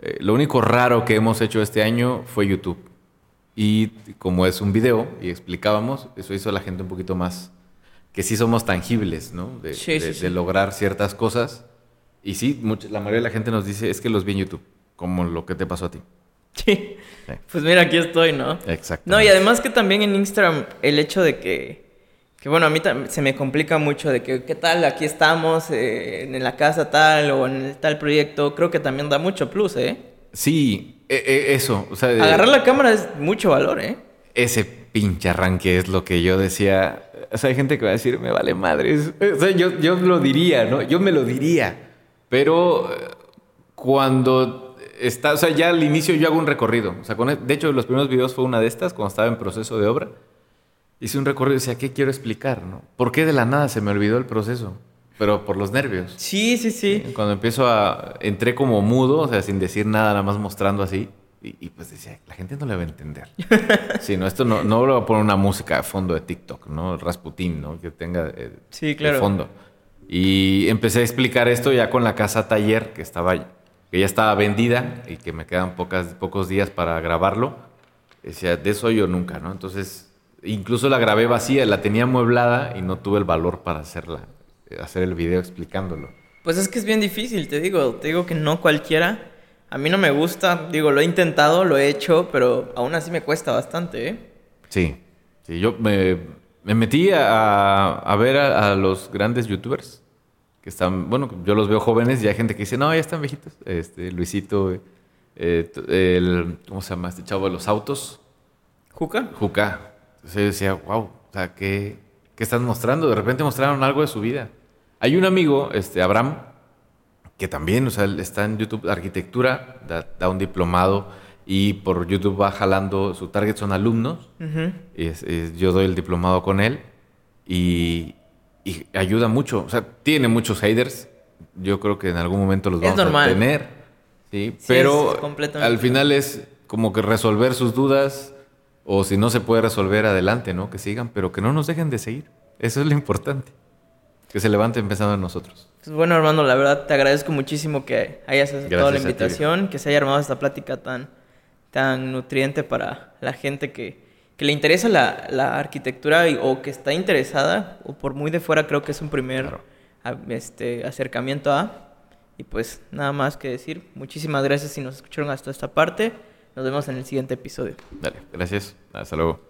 Eh, lo único raro que hemos hecho este año fue YouTube. Y como es un video y explicábamos, eso hizo a la gente un poquito más que sí somos tangibles, ¿no? De, Sí, de- sí, de sí. lograr ciertas cosas. Y sí, mucha- la mayoría de la gente nos dice, es que los vi en YouTube, como lo que te pasó a ti. Sí. Sí. Pues mira, aquí estoy, ¿no? Exacto. No, y además que también en Instagram el hecho de que, que bueno, a mí se me complica mucho de que, ¿qué tal? Aquí estamos eh, en la casa tal o en el tal proyecto. Creo que también da mucho plus, ¿eh? Sí, e- e- eso. O sea, Agarrar la cámara es mucho valor, ¿eh? ese pinche arranque es lo que yo decía. O sea, hay gente que va a decir, me vale madres. O sea, yo, yo lo diría, ¿no? Yo me lo diría. Pero eh, cuando está, o sea, ya al inicio yo hago un recorrido. O sea, con, e- de hecho, los primeros videos fue una de estas, cuando estaba en proceso de obra. Hice un recorrido y decía, ¿qué quiero explicar, no? ¿Por qué de la nada se me olvidó el proceso? Pero por los nervios. Sí, sí, sí. Cuando empiezo a... Entré como mudo, o sea, sin decir nada, nada más mostrando así. Y, y pues decía, la gente no le va a entender. sí, no, esto no, no lo voy a poner una música de fondo de TikTok, ¿no? Rasputín, ¿no? Que tenga eh, Sí, claro. de fondo. Y empecé a explicar esto ya con la casa taller, que estaba que ya estaba vendida y que me quedan pocas, pocos días para grabarlo. Decía, de eso yo nunca, ¿no? Entonces, incluso la grabé vacía, la tenía amueblada y no tuve el valor para hacerla, hacer el video explicándolo. Pues es que es bien difícil, te digo, te digo que no cualquiera. A mí no me gusta, digo, lo he intentado, lo he hecho, pero aún así me cuesta bastante, ¿eh? Sí, sí, yo me, me metí a, a ver a, a los grandes youtubers que están, bueno, yo los veo jóvenes y hay gente que dice, no, ya están viejitos. Este, Luisito, eh, el, ¿cómo se llama este chavo de los autos? ¿Juca? Juca. Entonces yo decía, wow, o sea, ¿qué, ¿qué están mostrando? De repente mostraron algo de su vida. Hay un amigo, este, Abraham, que también, o sea, está en YouTube de arquitectura, da, da un diplomado y por YouTube va jalando, su target son alumnos. Y es- es- yo doy el diplomado con él y, y ayuda mucho. O sea, tiene muchos haters. Yo creo que en algún momento los Es vamos normal. a tener. ¿sí? Sí, Pero al final es como que resolver sus dudas o si no se puede resolver adelante, ¿no? Que sigan, pero que no nos dejen de seguir. Eso es lo importante. Que se levanten pensando en nosotros. Pues bueno, Armando, la verdad te agradezco muchísimo que hayas aceptado Gracias la invitación, que se haya armado esta plática tan, tan nutriente para la gente que, que le interesa la, la arquitectura y- o que está interesada, o por muy de fuera creo que es un primer este, acercamiento a. Y pues nada más que decir, muchísimas gracias si nos escucharon hasta esta parte. Nos vemos en el siguiente episodio. Dale, gracias. Hasta luego.